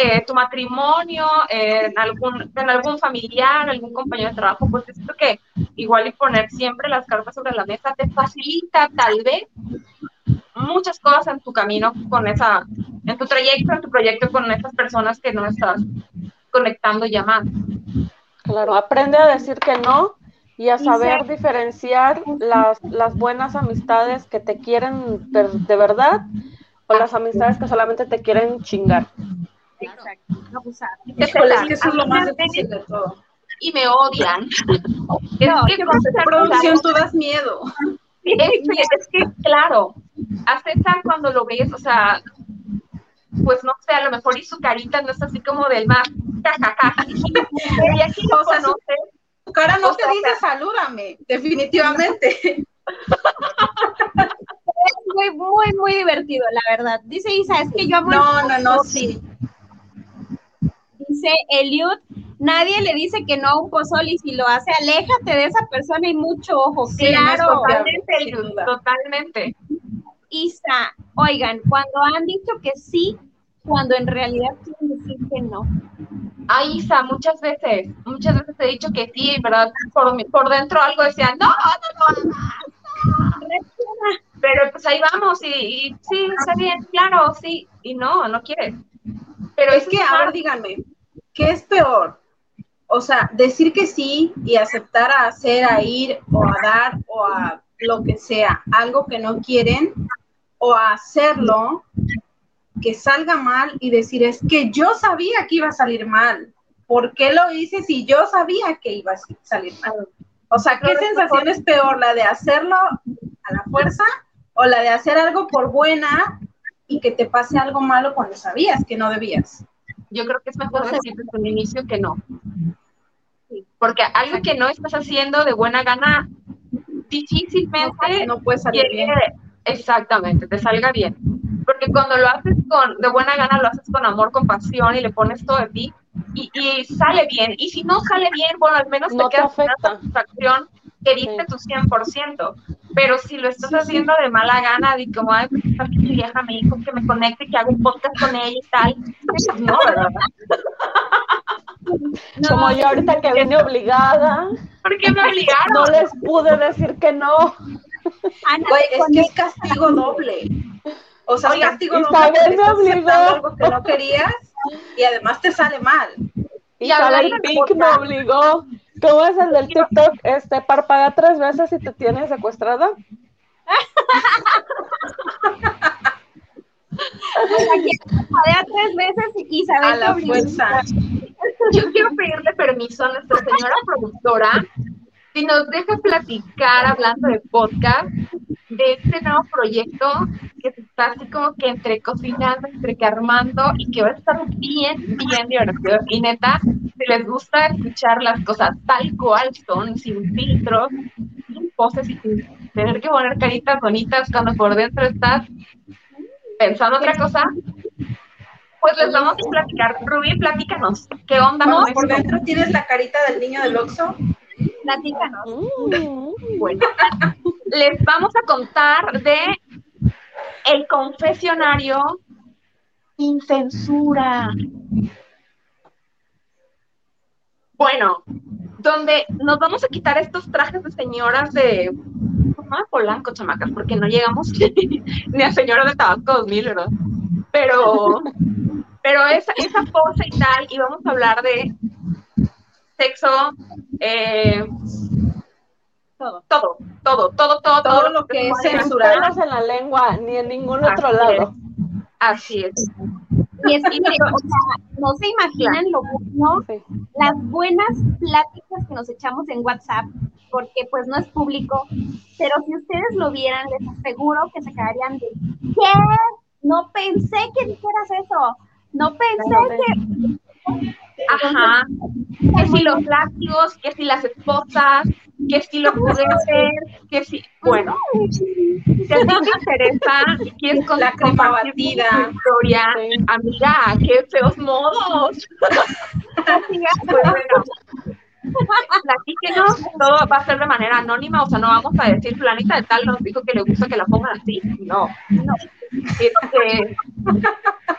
Speaker 2: eh, tu matrimonio, eh, en, algún, en algún familiar, algún compañero de trabajo, pues es que igual y poner siempre las cartas sobre la mesa te facilita tal vez muchas cosas en tu camino con esa, en tu trayecto, en tu proyecto con esas personas que no estás conectando ya más.
Speaker 3: Claro, aprende a decir que no y a saber diferenciar las, las buenas amistades que te quieren de, de verdad o las amistades que solamente te quieren chingar.
Speaker 4: Exacto. Abusar.
Speaker 5: Híjole, es que eso es lo más difícil de todo.
Speaker 2: Y me odian. es
Speaker 4: No,
Speaker 2: que con César
Speaker 5: Producción, tú das miedo.
Speaker 2: Es que, es que, claro, a César cuando lo ves, o sea, pues no sé, a lo mejor y su carita no es así como del más jajaja. Y aquí
Speaker 5: O sea, su- cara no
Speaker 2: O
Speaker 5: te
Speaker 2: sea,
Speaker 5: dice salúdame, definitivamente.
Speaker 4: Es muy, muy, muy divertido, la verdad. Dice Isa, es que yo amo el
Speaker 5: No, no, no, sí.
Speaker 4: Dice Eliud, Nadie le dice que no a un pozole y si lo hace, aléjate de esa persona y mucho ojo.
Speaker 5: Sí, no
Speaker 4: claro.
Speaker 2: Totalmente,
Speaker 5: duda.
Speaker 2: totalmente.
Speaker 4: Isa, oigan, cuando han dicho que sí, cuando en realidad quieren decir que no.
Speaker 2: Ay, Isa, muchas veces, muchas veces he dicho que sí, ¿verdad? Por, por dentro algo decía, no, no lo hagas. Pero pues ahí vamos y, y sí, está bien, claro, sí, y no, no quieres. Pero
Speaker 5: Es que, a ver, díganme, ¿qué es peor? O sea, decir que sí y aceptar a hacer, a ir o a dar o a lo que sea, algo que no quieren, o a hacerlo, que salga mal y decir, es que yo sabía que iba a salir mal. ¿Por qué lo hice si yo sabía que iba a salir mal? O sea, ¿qué sensación es peor? ¿La de hacerlo a la fuerza o la de hacer algo por buena y que te pase algo malo cuando sabías que no debías?
Speaker 2: Yo creo que es mejor decir desde un inicio que no. Porque algo que no estás haciendo de buena gana, difícilmente
Speaker 5: No puede salir
Speaker 2: quiere-
Speaker 5: bien.
Speaker 2: exactamente, te salga bien. Porque cuando lo haces con, de buena gana, lo haces con amor, con pasión y le pones todo de ti y, y sale bien. Y si no sale bien, bueno, al menos
Speaker 3: No
Speaker 2: te
Speaker 3: te
Speaker 2: quedas con la satisfacción que diste
Speaker 3: Sí.
Speaker 2: tu 100%. Pero si lo estás haciendo de mala gana, de como, ay, pues ¿para qué mi vieja me dijo que me conecte, que haga un podcast con ella y tal, pues no, ¿verdad?
Speaker 3: Como yo ahorita que vine obligada,
Speaker 2: ¿Por qué me obligaron?
Speaker 3: no les pude decir que no.
Speaker 4: Ana,
Speaker 5: es que es castigo doble. O sea, es
Speaker 2: Oigan,
Speaker 5: castigo doble
Speaker 3: me
Speaker 5: estás
Speaker 3: obligó.
Speaker 5: algo que no querías y además te sale mal.
Speaker 2: Y de
Speaker 3: Pink me obligó. ¿Cómo es el del TikTok? Este, parpadea tres veces y te tienes secuestrada.
Speaker 4: Padea tres veces y Isabel
Speaker 5: A la fuerza.
Speaker 2: Yo quiero pedirle permiso a nuestra señora productora si nos deja platicar hablando de podcast este nuevo proyecto que se está así como que entre cocinando, entre que armando y que va a estar bien, bien divertido. Y neta, si les gusta escuchar las cosas tal cual son, sin filtros, sin poses y sin tener que poner caritas bonitas cuando por dentro estás pensando otra cosa, pues les vamos a platicar. Rubí, platícanos, ¿qué onda con
Speaker 5: por dentro tienes la carita del niño del Oxxo.
Speaker 4: Platícanos.
Speaker 3: Mm.
Speaker 2: Bueno, les vamos a contar de el confesionario sin censura. Bueno, donde nos vamos a quitar estos trajes de señoras de de Polanco, chamacas, porque no llegamos ni a señoras de Tabasco 2000, ¿verdad? Pero, pero esa, esa pose y tal, y vamos a hablar de sexo, eh,
Speaker 4: Todo.
Speaker 2: todo, todo, todo, todo,
Speaker 5: Todo lo que es.
Speaker 3: Pelos en la lengua, ni en ningún otro lado.
Speaker 2: Así es.
Speaker 4: Y es que, o sea, no se imaginan lo bueno,
Speaker 3: Sí.
Speaker 4: las buenas pláticas que nos echamos en WhatsApp, porque pues no es público, pero si ustedes lo vieran, les aseguro que se quedarían de, ¿qué? No pensé que dijeras eso, no pensé que...
Speaker 2: Ajá. Que si los látigos, que si las esposas, que si los juguetes, que si. Bueno, si a ti te interesa quieres con-
Speaker 5: La crema batida.
Speaker 2: historia,
Speaker 3: Sí.
Speaker 2: amiga, qué feos modos. Pues bueno, platíquenos, todo va a ser de manera anónima, o sea, no vamos a decir planita de tal nos dijo que le gusta que la pongan así, no, no. Este,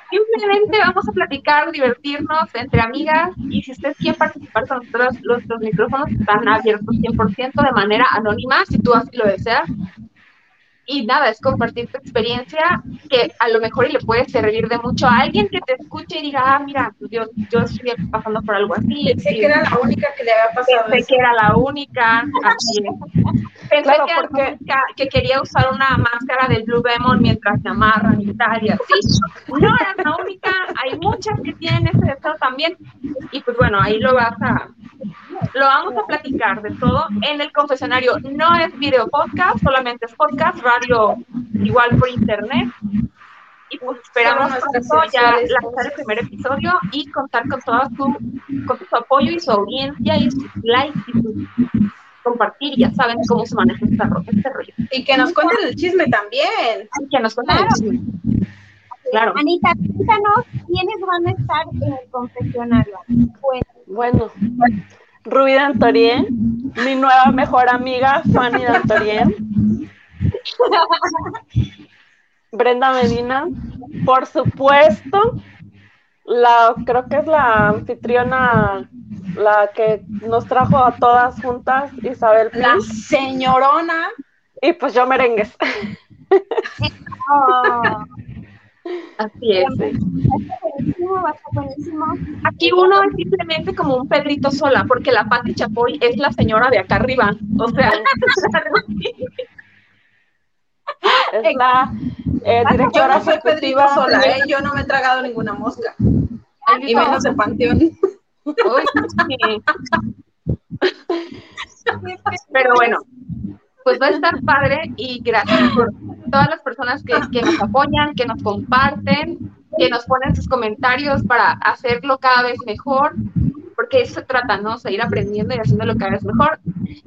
Speaker 2: simplemente vamos a platicar, divertirnos entre amigas y si ustedes quieren participar con nosotros, nuestros micrófonos están abiertos 100% de manera anónima, si tú así lo deseas. Y nada, es compartir tu experiencia que a lo mejor y le puede servir de mucho a alguien que te escuche y diga, ah, mira, pues yo, yo estoy pasando por algo así.
Speaker 5: Pensé que era la única que le había pasado
Speaker 2: pensé
Speaker 5: eso.
Speaker 2: que era la única, así. Pensé
Speaker 3: Claro,
Speaker 2: que era
Speaker 3: porque-
Speaker 2: la única que quería usar una máscara del Blue Demon mientras se amarran y tal y así. No eras la única, hay muchas que tienen ese deseo también. Y pues bueno, ahí lo vas a, lo vamos a platicar de todo en el confesionario. No es video podcast, solamente es podcast, radio igual por internet. Y pues esperamos eso ya lanzar el primer episodio y contar con todo su, con su apoyo y su audiencia y sus likes y su compartir. Ya saben cómo se maneja este, ro- este rollo.
Speaker 5: Y que nos cuenten el chisme también.
Speaker 2: Y que nos cuenten el chisme. Claro.
Speaker 4: Anita, cuéntanos quiénes van a estar en el confesionario. Pues,
Speaker 3: Bueno, Ruby Dantorien, mi nueva mejor amiga, Fanny Dantorien. Brenda Medina, por supuesto, la creo que es la anfitriona, la que nos trajo a todas juntas, Isabel
Speaker 5: La
Speaker 3: Plis,
Speaker 5: señorona.
Speaker 3: y pues yo merengues.
Speaker 4: Oh,
Speaker 2: Así es.
Speaker 4: va a estar buenísimo, va a estar buenísimo.
Speaker 2: Aquí uno es simplemente como un Pedrito sola, porque la Pati Chapoy es la señora de acá arriba. O sea,
Speaker 3: Es la eh,
Speaker 5: Yo
Speaker 3: directora
Speaker 5: no soy Pedrito sola, ¿eh? Yo no me he tragado ninguna mosca. Y menos de panteón.
Speaker 2: uy, sí. Pero bueno, pues va a estar padre y gracias por todas las personas que, que nos apoyan, que nos comparten, que nos ponen sus comentarios para hacerlo cada vez mejor, porque eso se trata, ¿no? O sea, ir aprendiendo y haciéndolo cada vez mejor.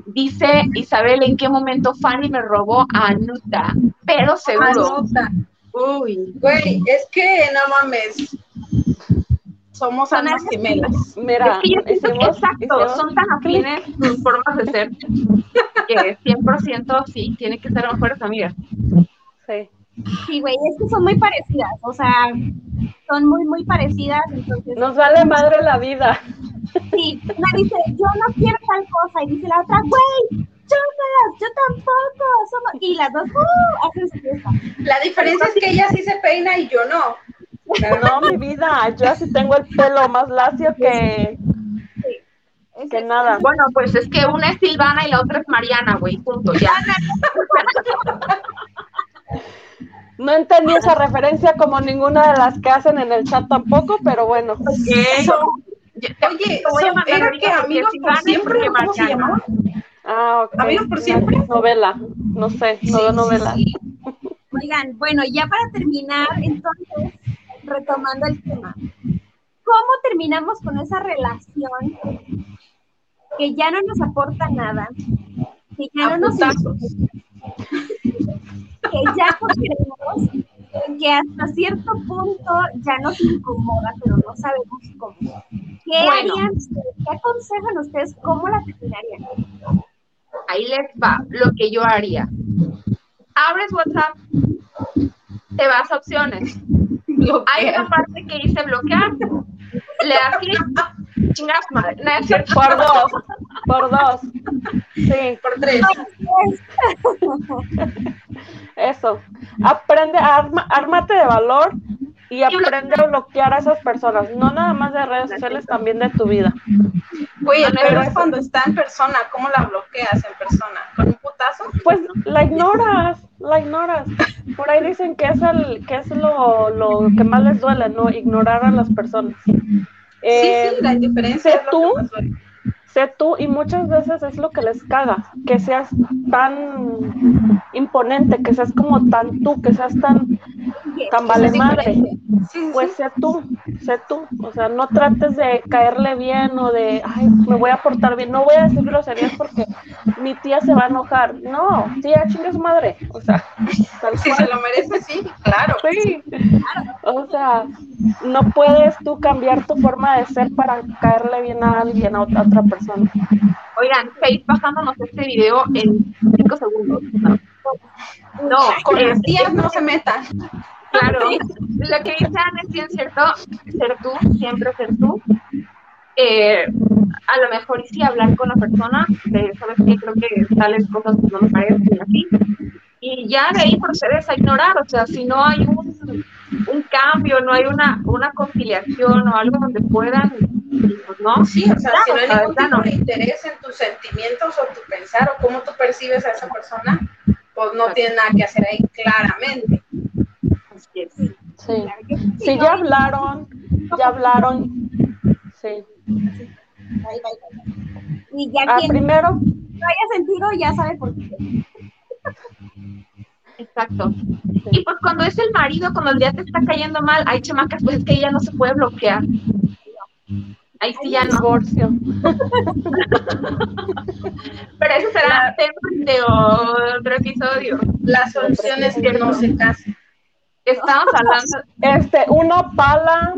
Speaker 2: Dice Isabel, ¿en qué momento Fanny me robó a Anuta? Pero seguro.
Speaker 5: Anota.
Speaker 2: Uy,
Speaker 5: Güey, es que no mames. Somos almas gemelas.
Speaker 3: Mira,
Speaker 2: es que yo siento que,
Speaker 3: hicimos-
Speaker 2: exacto,
Speaker 3: hicimos
Speaker 2: son tan afines sus formas de ser que 100% sí, tienen que ser mejores amigas.
Speaker 3: Sí.
Speaker 4: Sí, güey, es que son muy parecidas, o sea, son muy, muy parecidas, entonces,
Speaker 3: Nos vale madre la vida.
Speaker 4: sí, una dice, yo no quiero tal cosa, y dice la otra, güey, chúpalas, yo tampoco, somos... y las dos, uh, hacen su fiesta.
Speaker 5: La diferencia es que ella sí se peina y yo no.
Speaker 3: No, mi vida, yo así tengo el pelo más lacio que,
Speaker 4: Es-
Speaker 3: que nada.
Speaker 2: Bueno, pues es que una es Silvana y la otra es Mariana, güey, punto, ya.
Speaker 3: No entendí esa referencia como ninguna de las que hacen en el chat tampoco, pero bueno.
Speaker 2: Eso.
Speaker 5: Oye,
Speaker 2: Te voy a mandar
Speaker 5: ¿era
Speaker 2: ahorita
Speaker 5: que amigos por siempre? ¿Cómo se llama?
Speaker 3: Ah, ok.
Speaker 5: ¿Amigos por siempre?
Speaker 3: Novela, no sé, no novela.
Speaker 5: sí.
Speaker 4: Oigan, bueno, ya para terminar, entonces, retomando el tema, ¿cómo terminamos con esa relación que ya no nos aporta nada, que ya no nos que ya consideramos que hasta cierto punto ya nos incomoda, pero no sabemos cómo. ¿Qué
Speaker 2: Bueno.
Speaker 4: harían ustedes? ¿Qué aconsejan ustedes? ¿Cómo la terminarían?
Speaker 2: Ahí les va lo que yo haría. Abres WhatsApp, te vas a opciones. Hay una parte que dice bloquear, le das clic, chingas madre, no es cierto.
Speaker 3: Por dos, por dos. Sí,
Speaker 5: Por tres.
Speaker 3: eso. Aprende, arma, ármate de valor y aprende a bloquear a esas personas. No nada más de redes sociales, también de tu vida.
Speaker 2: No,
Speaker 5: peor
Speaker 3: no,
Speaker 5: es cuando está en persona. ¿Cómo la bloqueas en persona? ¿Con un putazo?
Speaker 3: Pues la ignoras, la ignoras. Por ahí dicen que es el, que es lo, lo que más les duele, ¿no? Ignorar a las personas. Eh,
Speaker 5: sí, sí, la indiferencia
Speaker 3: sé tú, sé tú y muchas veces es lo que les caga, que seas tan imponente, que seas como tan tú, que seas tan, tan vale madre. Pues sé tú, sé tú, o sea, no trates de caerle bien o de, ay, me voy a portar bien, no voy a decir groserías porque mi tía se va a enojar. No, tía, chingue su madre, o sea, tal
Speaker 5: Si
Speaker 3: cual.
Speaker 5: se lo merece, sí, claro.
Speaker 3: Sí. O sea, no puedes tú cambiar tu forma de ser para caerle bien a alguien, a otra, a otra persona.
Speaker 2: Oigan, Faith bajándonos este video en 5 segundos. No, no
Speaker 5: Con las
Speaker 2: este,
Speaker 5: tías no se metan.
Speaker 2: Claro, lo que dice Ana es bien cierto, ser tú, siempre ser tú. Eh, a lo mejor y sí hablar con la persona, de, sabes que creo que tales cosas no me parecen y así. Y ya de ahí procedes a ignorar, o sea, si no hay un, un cambio, no hay una, una conciliación o algo donde puedan, pues no.
Speaker 5: Sí, o sea, si no hay ningún de interés en tus sentimientos o tu pensar o cómo tú percibes a esa persona, pues no tiene nada que hacer ahí claramente.
Speaker 3: Sí.
Speaker 4: Claro que sí,
Speaker 3: Sí,
Speaker 4: ¿no?
Speaker 3: ya hablaron, ya hablaron. Sí.
Speaker 4: Bye. Y ya
Speaker 3: Ah,
Speaker 4: quien
Speaker 3: primero,
Speaker 4: no haya sentido ya sabe por qué.
Speaker 2: Exacto. Y pues cuando es el marido, cuando el día te está cayendo mal, hay chamacas, pues es que ella no se puede bloquear. Ahí sí ya no.
Speaker 3: divorcio.
Speaker 2: Pero eso será tema de otro episodio.
Speaker 5: La solución es que no se casen.
Speaker 2: Estamos hablando,
Speaker 3: Este, una pala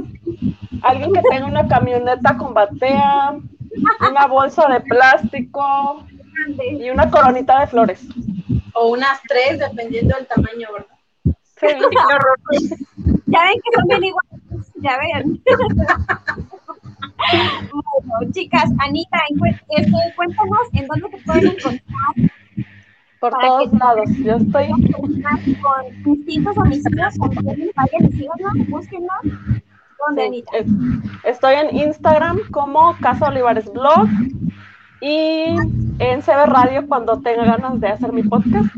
Speaker 3: alguien que tenga una camioneta con batea, una bolsa de plástico y una coronita de flores.
Speaker 5: O unas tres, dependiendo del tamaño, ¿verdad?
Speaker 3: Sí,
Speaker 4: Ya ven que son bien iguales, ya ven. bueno, chicas, Anita, este, cuéntanos en dónde te pueden encontrar
Speaker 3: por
Speaker 4: Para
Speaker 3: todos
Speaker 4: que-
Speaker 3: lados. Yo estoy,
Speaker 4: con distintos. También vayan y síganos, búsquennos. ¿Dónde,
Speaker 3: sí, es- estoy en Instagram como Casa Olivares Blog y en CB Radio cuando tenga ganas de hacer mi podcast.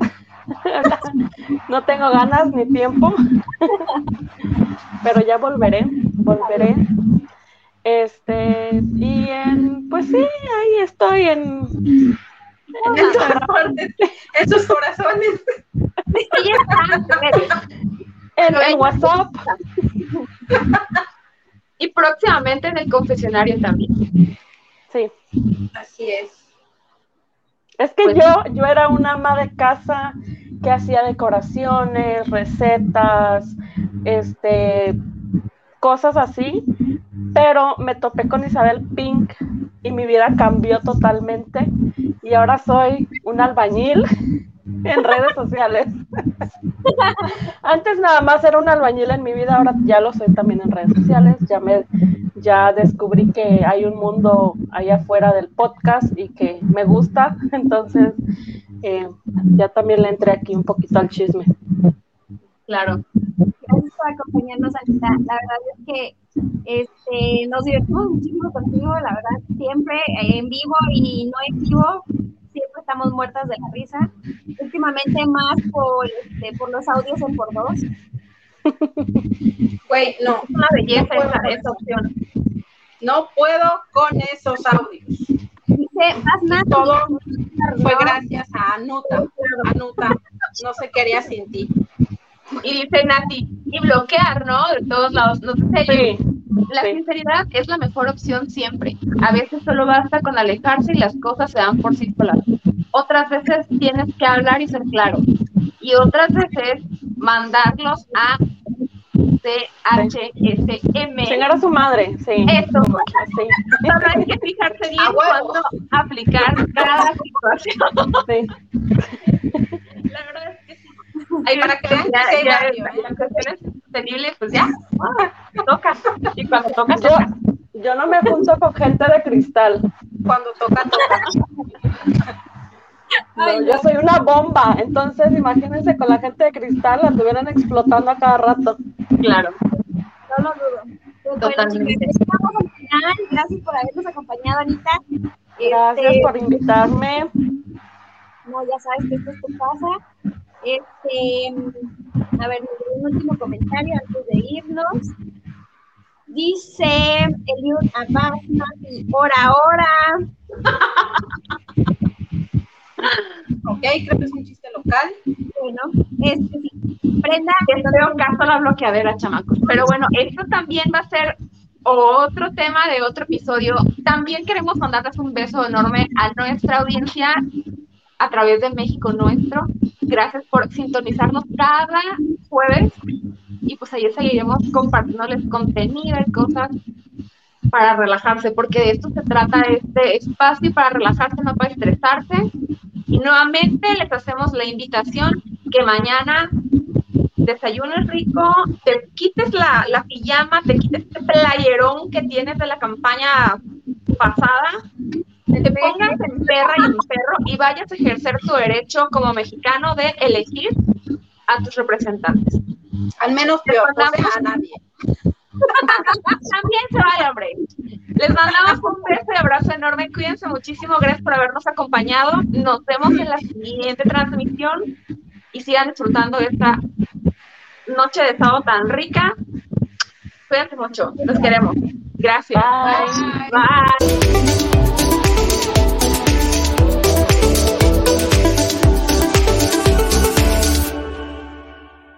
Speaker 3: no tengo ganas ni tiempo, pero ya volveré, volveré. Este, y en, pues sí, ahí estoy en, en
Speaker 5: En todas
Speaker 3: Instagram,
Speaker 5: partes, en sus corazones.
Speaker 4: Sí,
Speaker 3: en, en WhatsApp.
Speaker 2: Y próximamente en el confesionario también.
Speaker 3: Sí.
Speaker 5: Así es.
Speaker 3: Es que
Speaker 2: Pues-
Speaker 3: yo, yo era una ama de casa que hacía decoraciones, recetas, este, cosas así, pero me topé con Isabel Pink y mi vida cambió totalmente y ahora soy un albañil en redes sociales. Antes nada más era un albañil en mi vida, ahora ya lo soy también en redes sociales, ya me ya descubrí que hay un mundo allá afuera del podcast y que me gusta, entonces eh, ya también le entré aquí un poquito al chisme.
Speaker 2: Claro.
Speaker 4: Gracias por acompañarnos, Anita. La verdad es que este, nos divertimos muchísimo contigo, la verdad, siempre eh, en vivo y no en vivo, siempre estamos muertas de la risa. Últimamente más por, este, por los audios en por dos.
Speaker 5: Güey, no,
Speaker 2: Es una belleza
Speaker 5: No
Speaker 2: esa, opción.
Speaker 5: no puedo con esos audios.
Speaker 4: Dice, más
Speaker 5: Todo fue gracias a Anuta. Anuta, no se quería sin ti.
Speaker 2: Y dice Nati, y bloquear, ¿no? De todos lados. No sé,
Speaker 3: Sí,
Speaker 2: la
Speaker 3: sí.
Speaker 2: sinceridad es la mejor opción siempre. A veces solo basta con alejarse y las cosas se dan por sí solas. Otras veces tienes que hablar y ser claro. Y otras veces mandarlos a CHSM.
Speaker 3: chingar a su madre, sí.
Speaker 2: Eso,
Speaker 3: Sí,
Speaker 2: solo hay que fijarse bien cuándo aplicar cada situación.
Speaker 3: sí.
Speaker 2: La verdad es
Speaker 5: Ay, para que vean que
Speaker 2: ya, cuestiones sostenibles, pues ya, ah, toca. Y cuando toca,
Speaker 3: Yo,
Speaker 2: toca.
Speaker 3: yo no me junto con gente de cristal.
Speaker 5: Cuando toca, toca.
Speaker 3: No, yo soy una bomba, entonces imagínense con la gente de cristal, la estuvieran explotando a cada rato.
Speaker 2: Claro.
Speaker 4: No lo dudo. Pues bueno,
Speaker 2: Totalmente.
Speaker 4: chicas, estamos al final. Gracias por habernos acompañado, Anita.
Speaker 3: Gracias
Speaker 4: Este,
Speaker 3: por invitarme.
Speaker 4: No, ya sabes que esto es tu casa. Este, a ver, un último comentario antes de irnos. Dice Eliud Abasna, y hora hora.
Speaker 5: Ok, creo que es un chiste local.
Speaker 4: Bueno, este sí. Brenda,
Speaker 2: En todo caso, la bloqueadera, chamacos. Pero bueno, esto también va a ser otro tema de otro episodio. También queremos mandarles un beso enorme a nuestra audiencia a través de México Nuestro. Gracias por sintonizarnos cada jueves. Y pues ahí seguiremos compartiéndoles contenido y cosas para relajarse, porque de esto se trata este espacio para relajarse, no para estresarse. Y nuevamente les hacemos la invitación que mañana desayunes rico, te quites la, la pijama, te quites este playerón que tienes de la campaña pasada, te pongas en perra y en perro y vayas a ejercer tu derecho como mexicano de elegir a tus representantes.
Speaker 5: Al menos peor, no a nadie.
Speaker 2: También se vale, hombre. Les mandamos un beso y abrazo enorme. Cuídense muchísimo. Gracias por habernos acompañado. Nos vemos en la siguiente transmisión y sigan disfrutando de esta noche de sábado tan rica. Cuídense mucho. Los queremos. Gracias.
Speaker 3: Bye.
Speaker 2: Bye.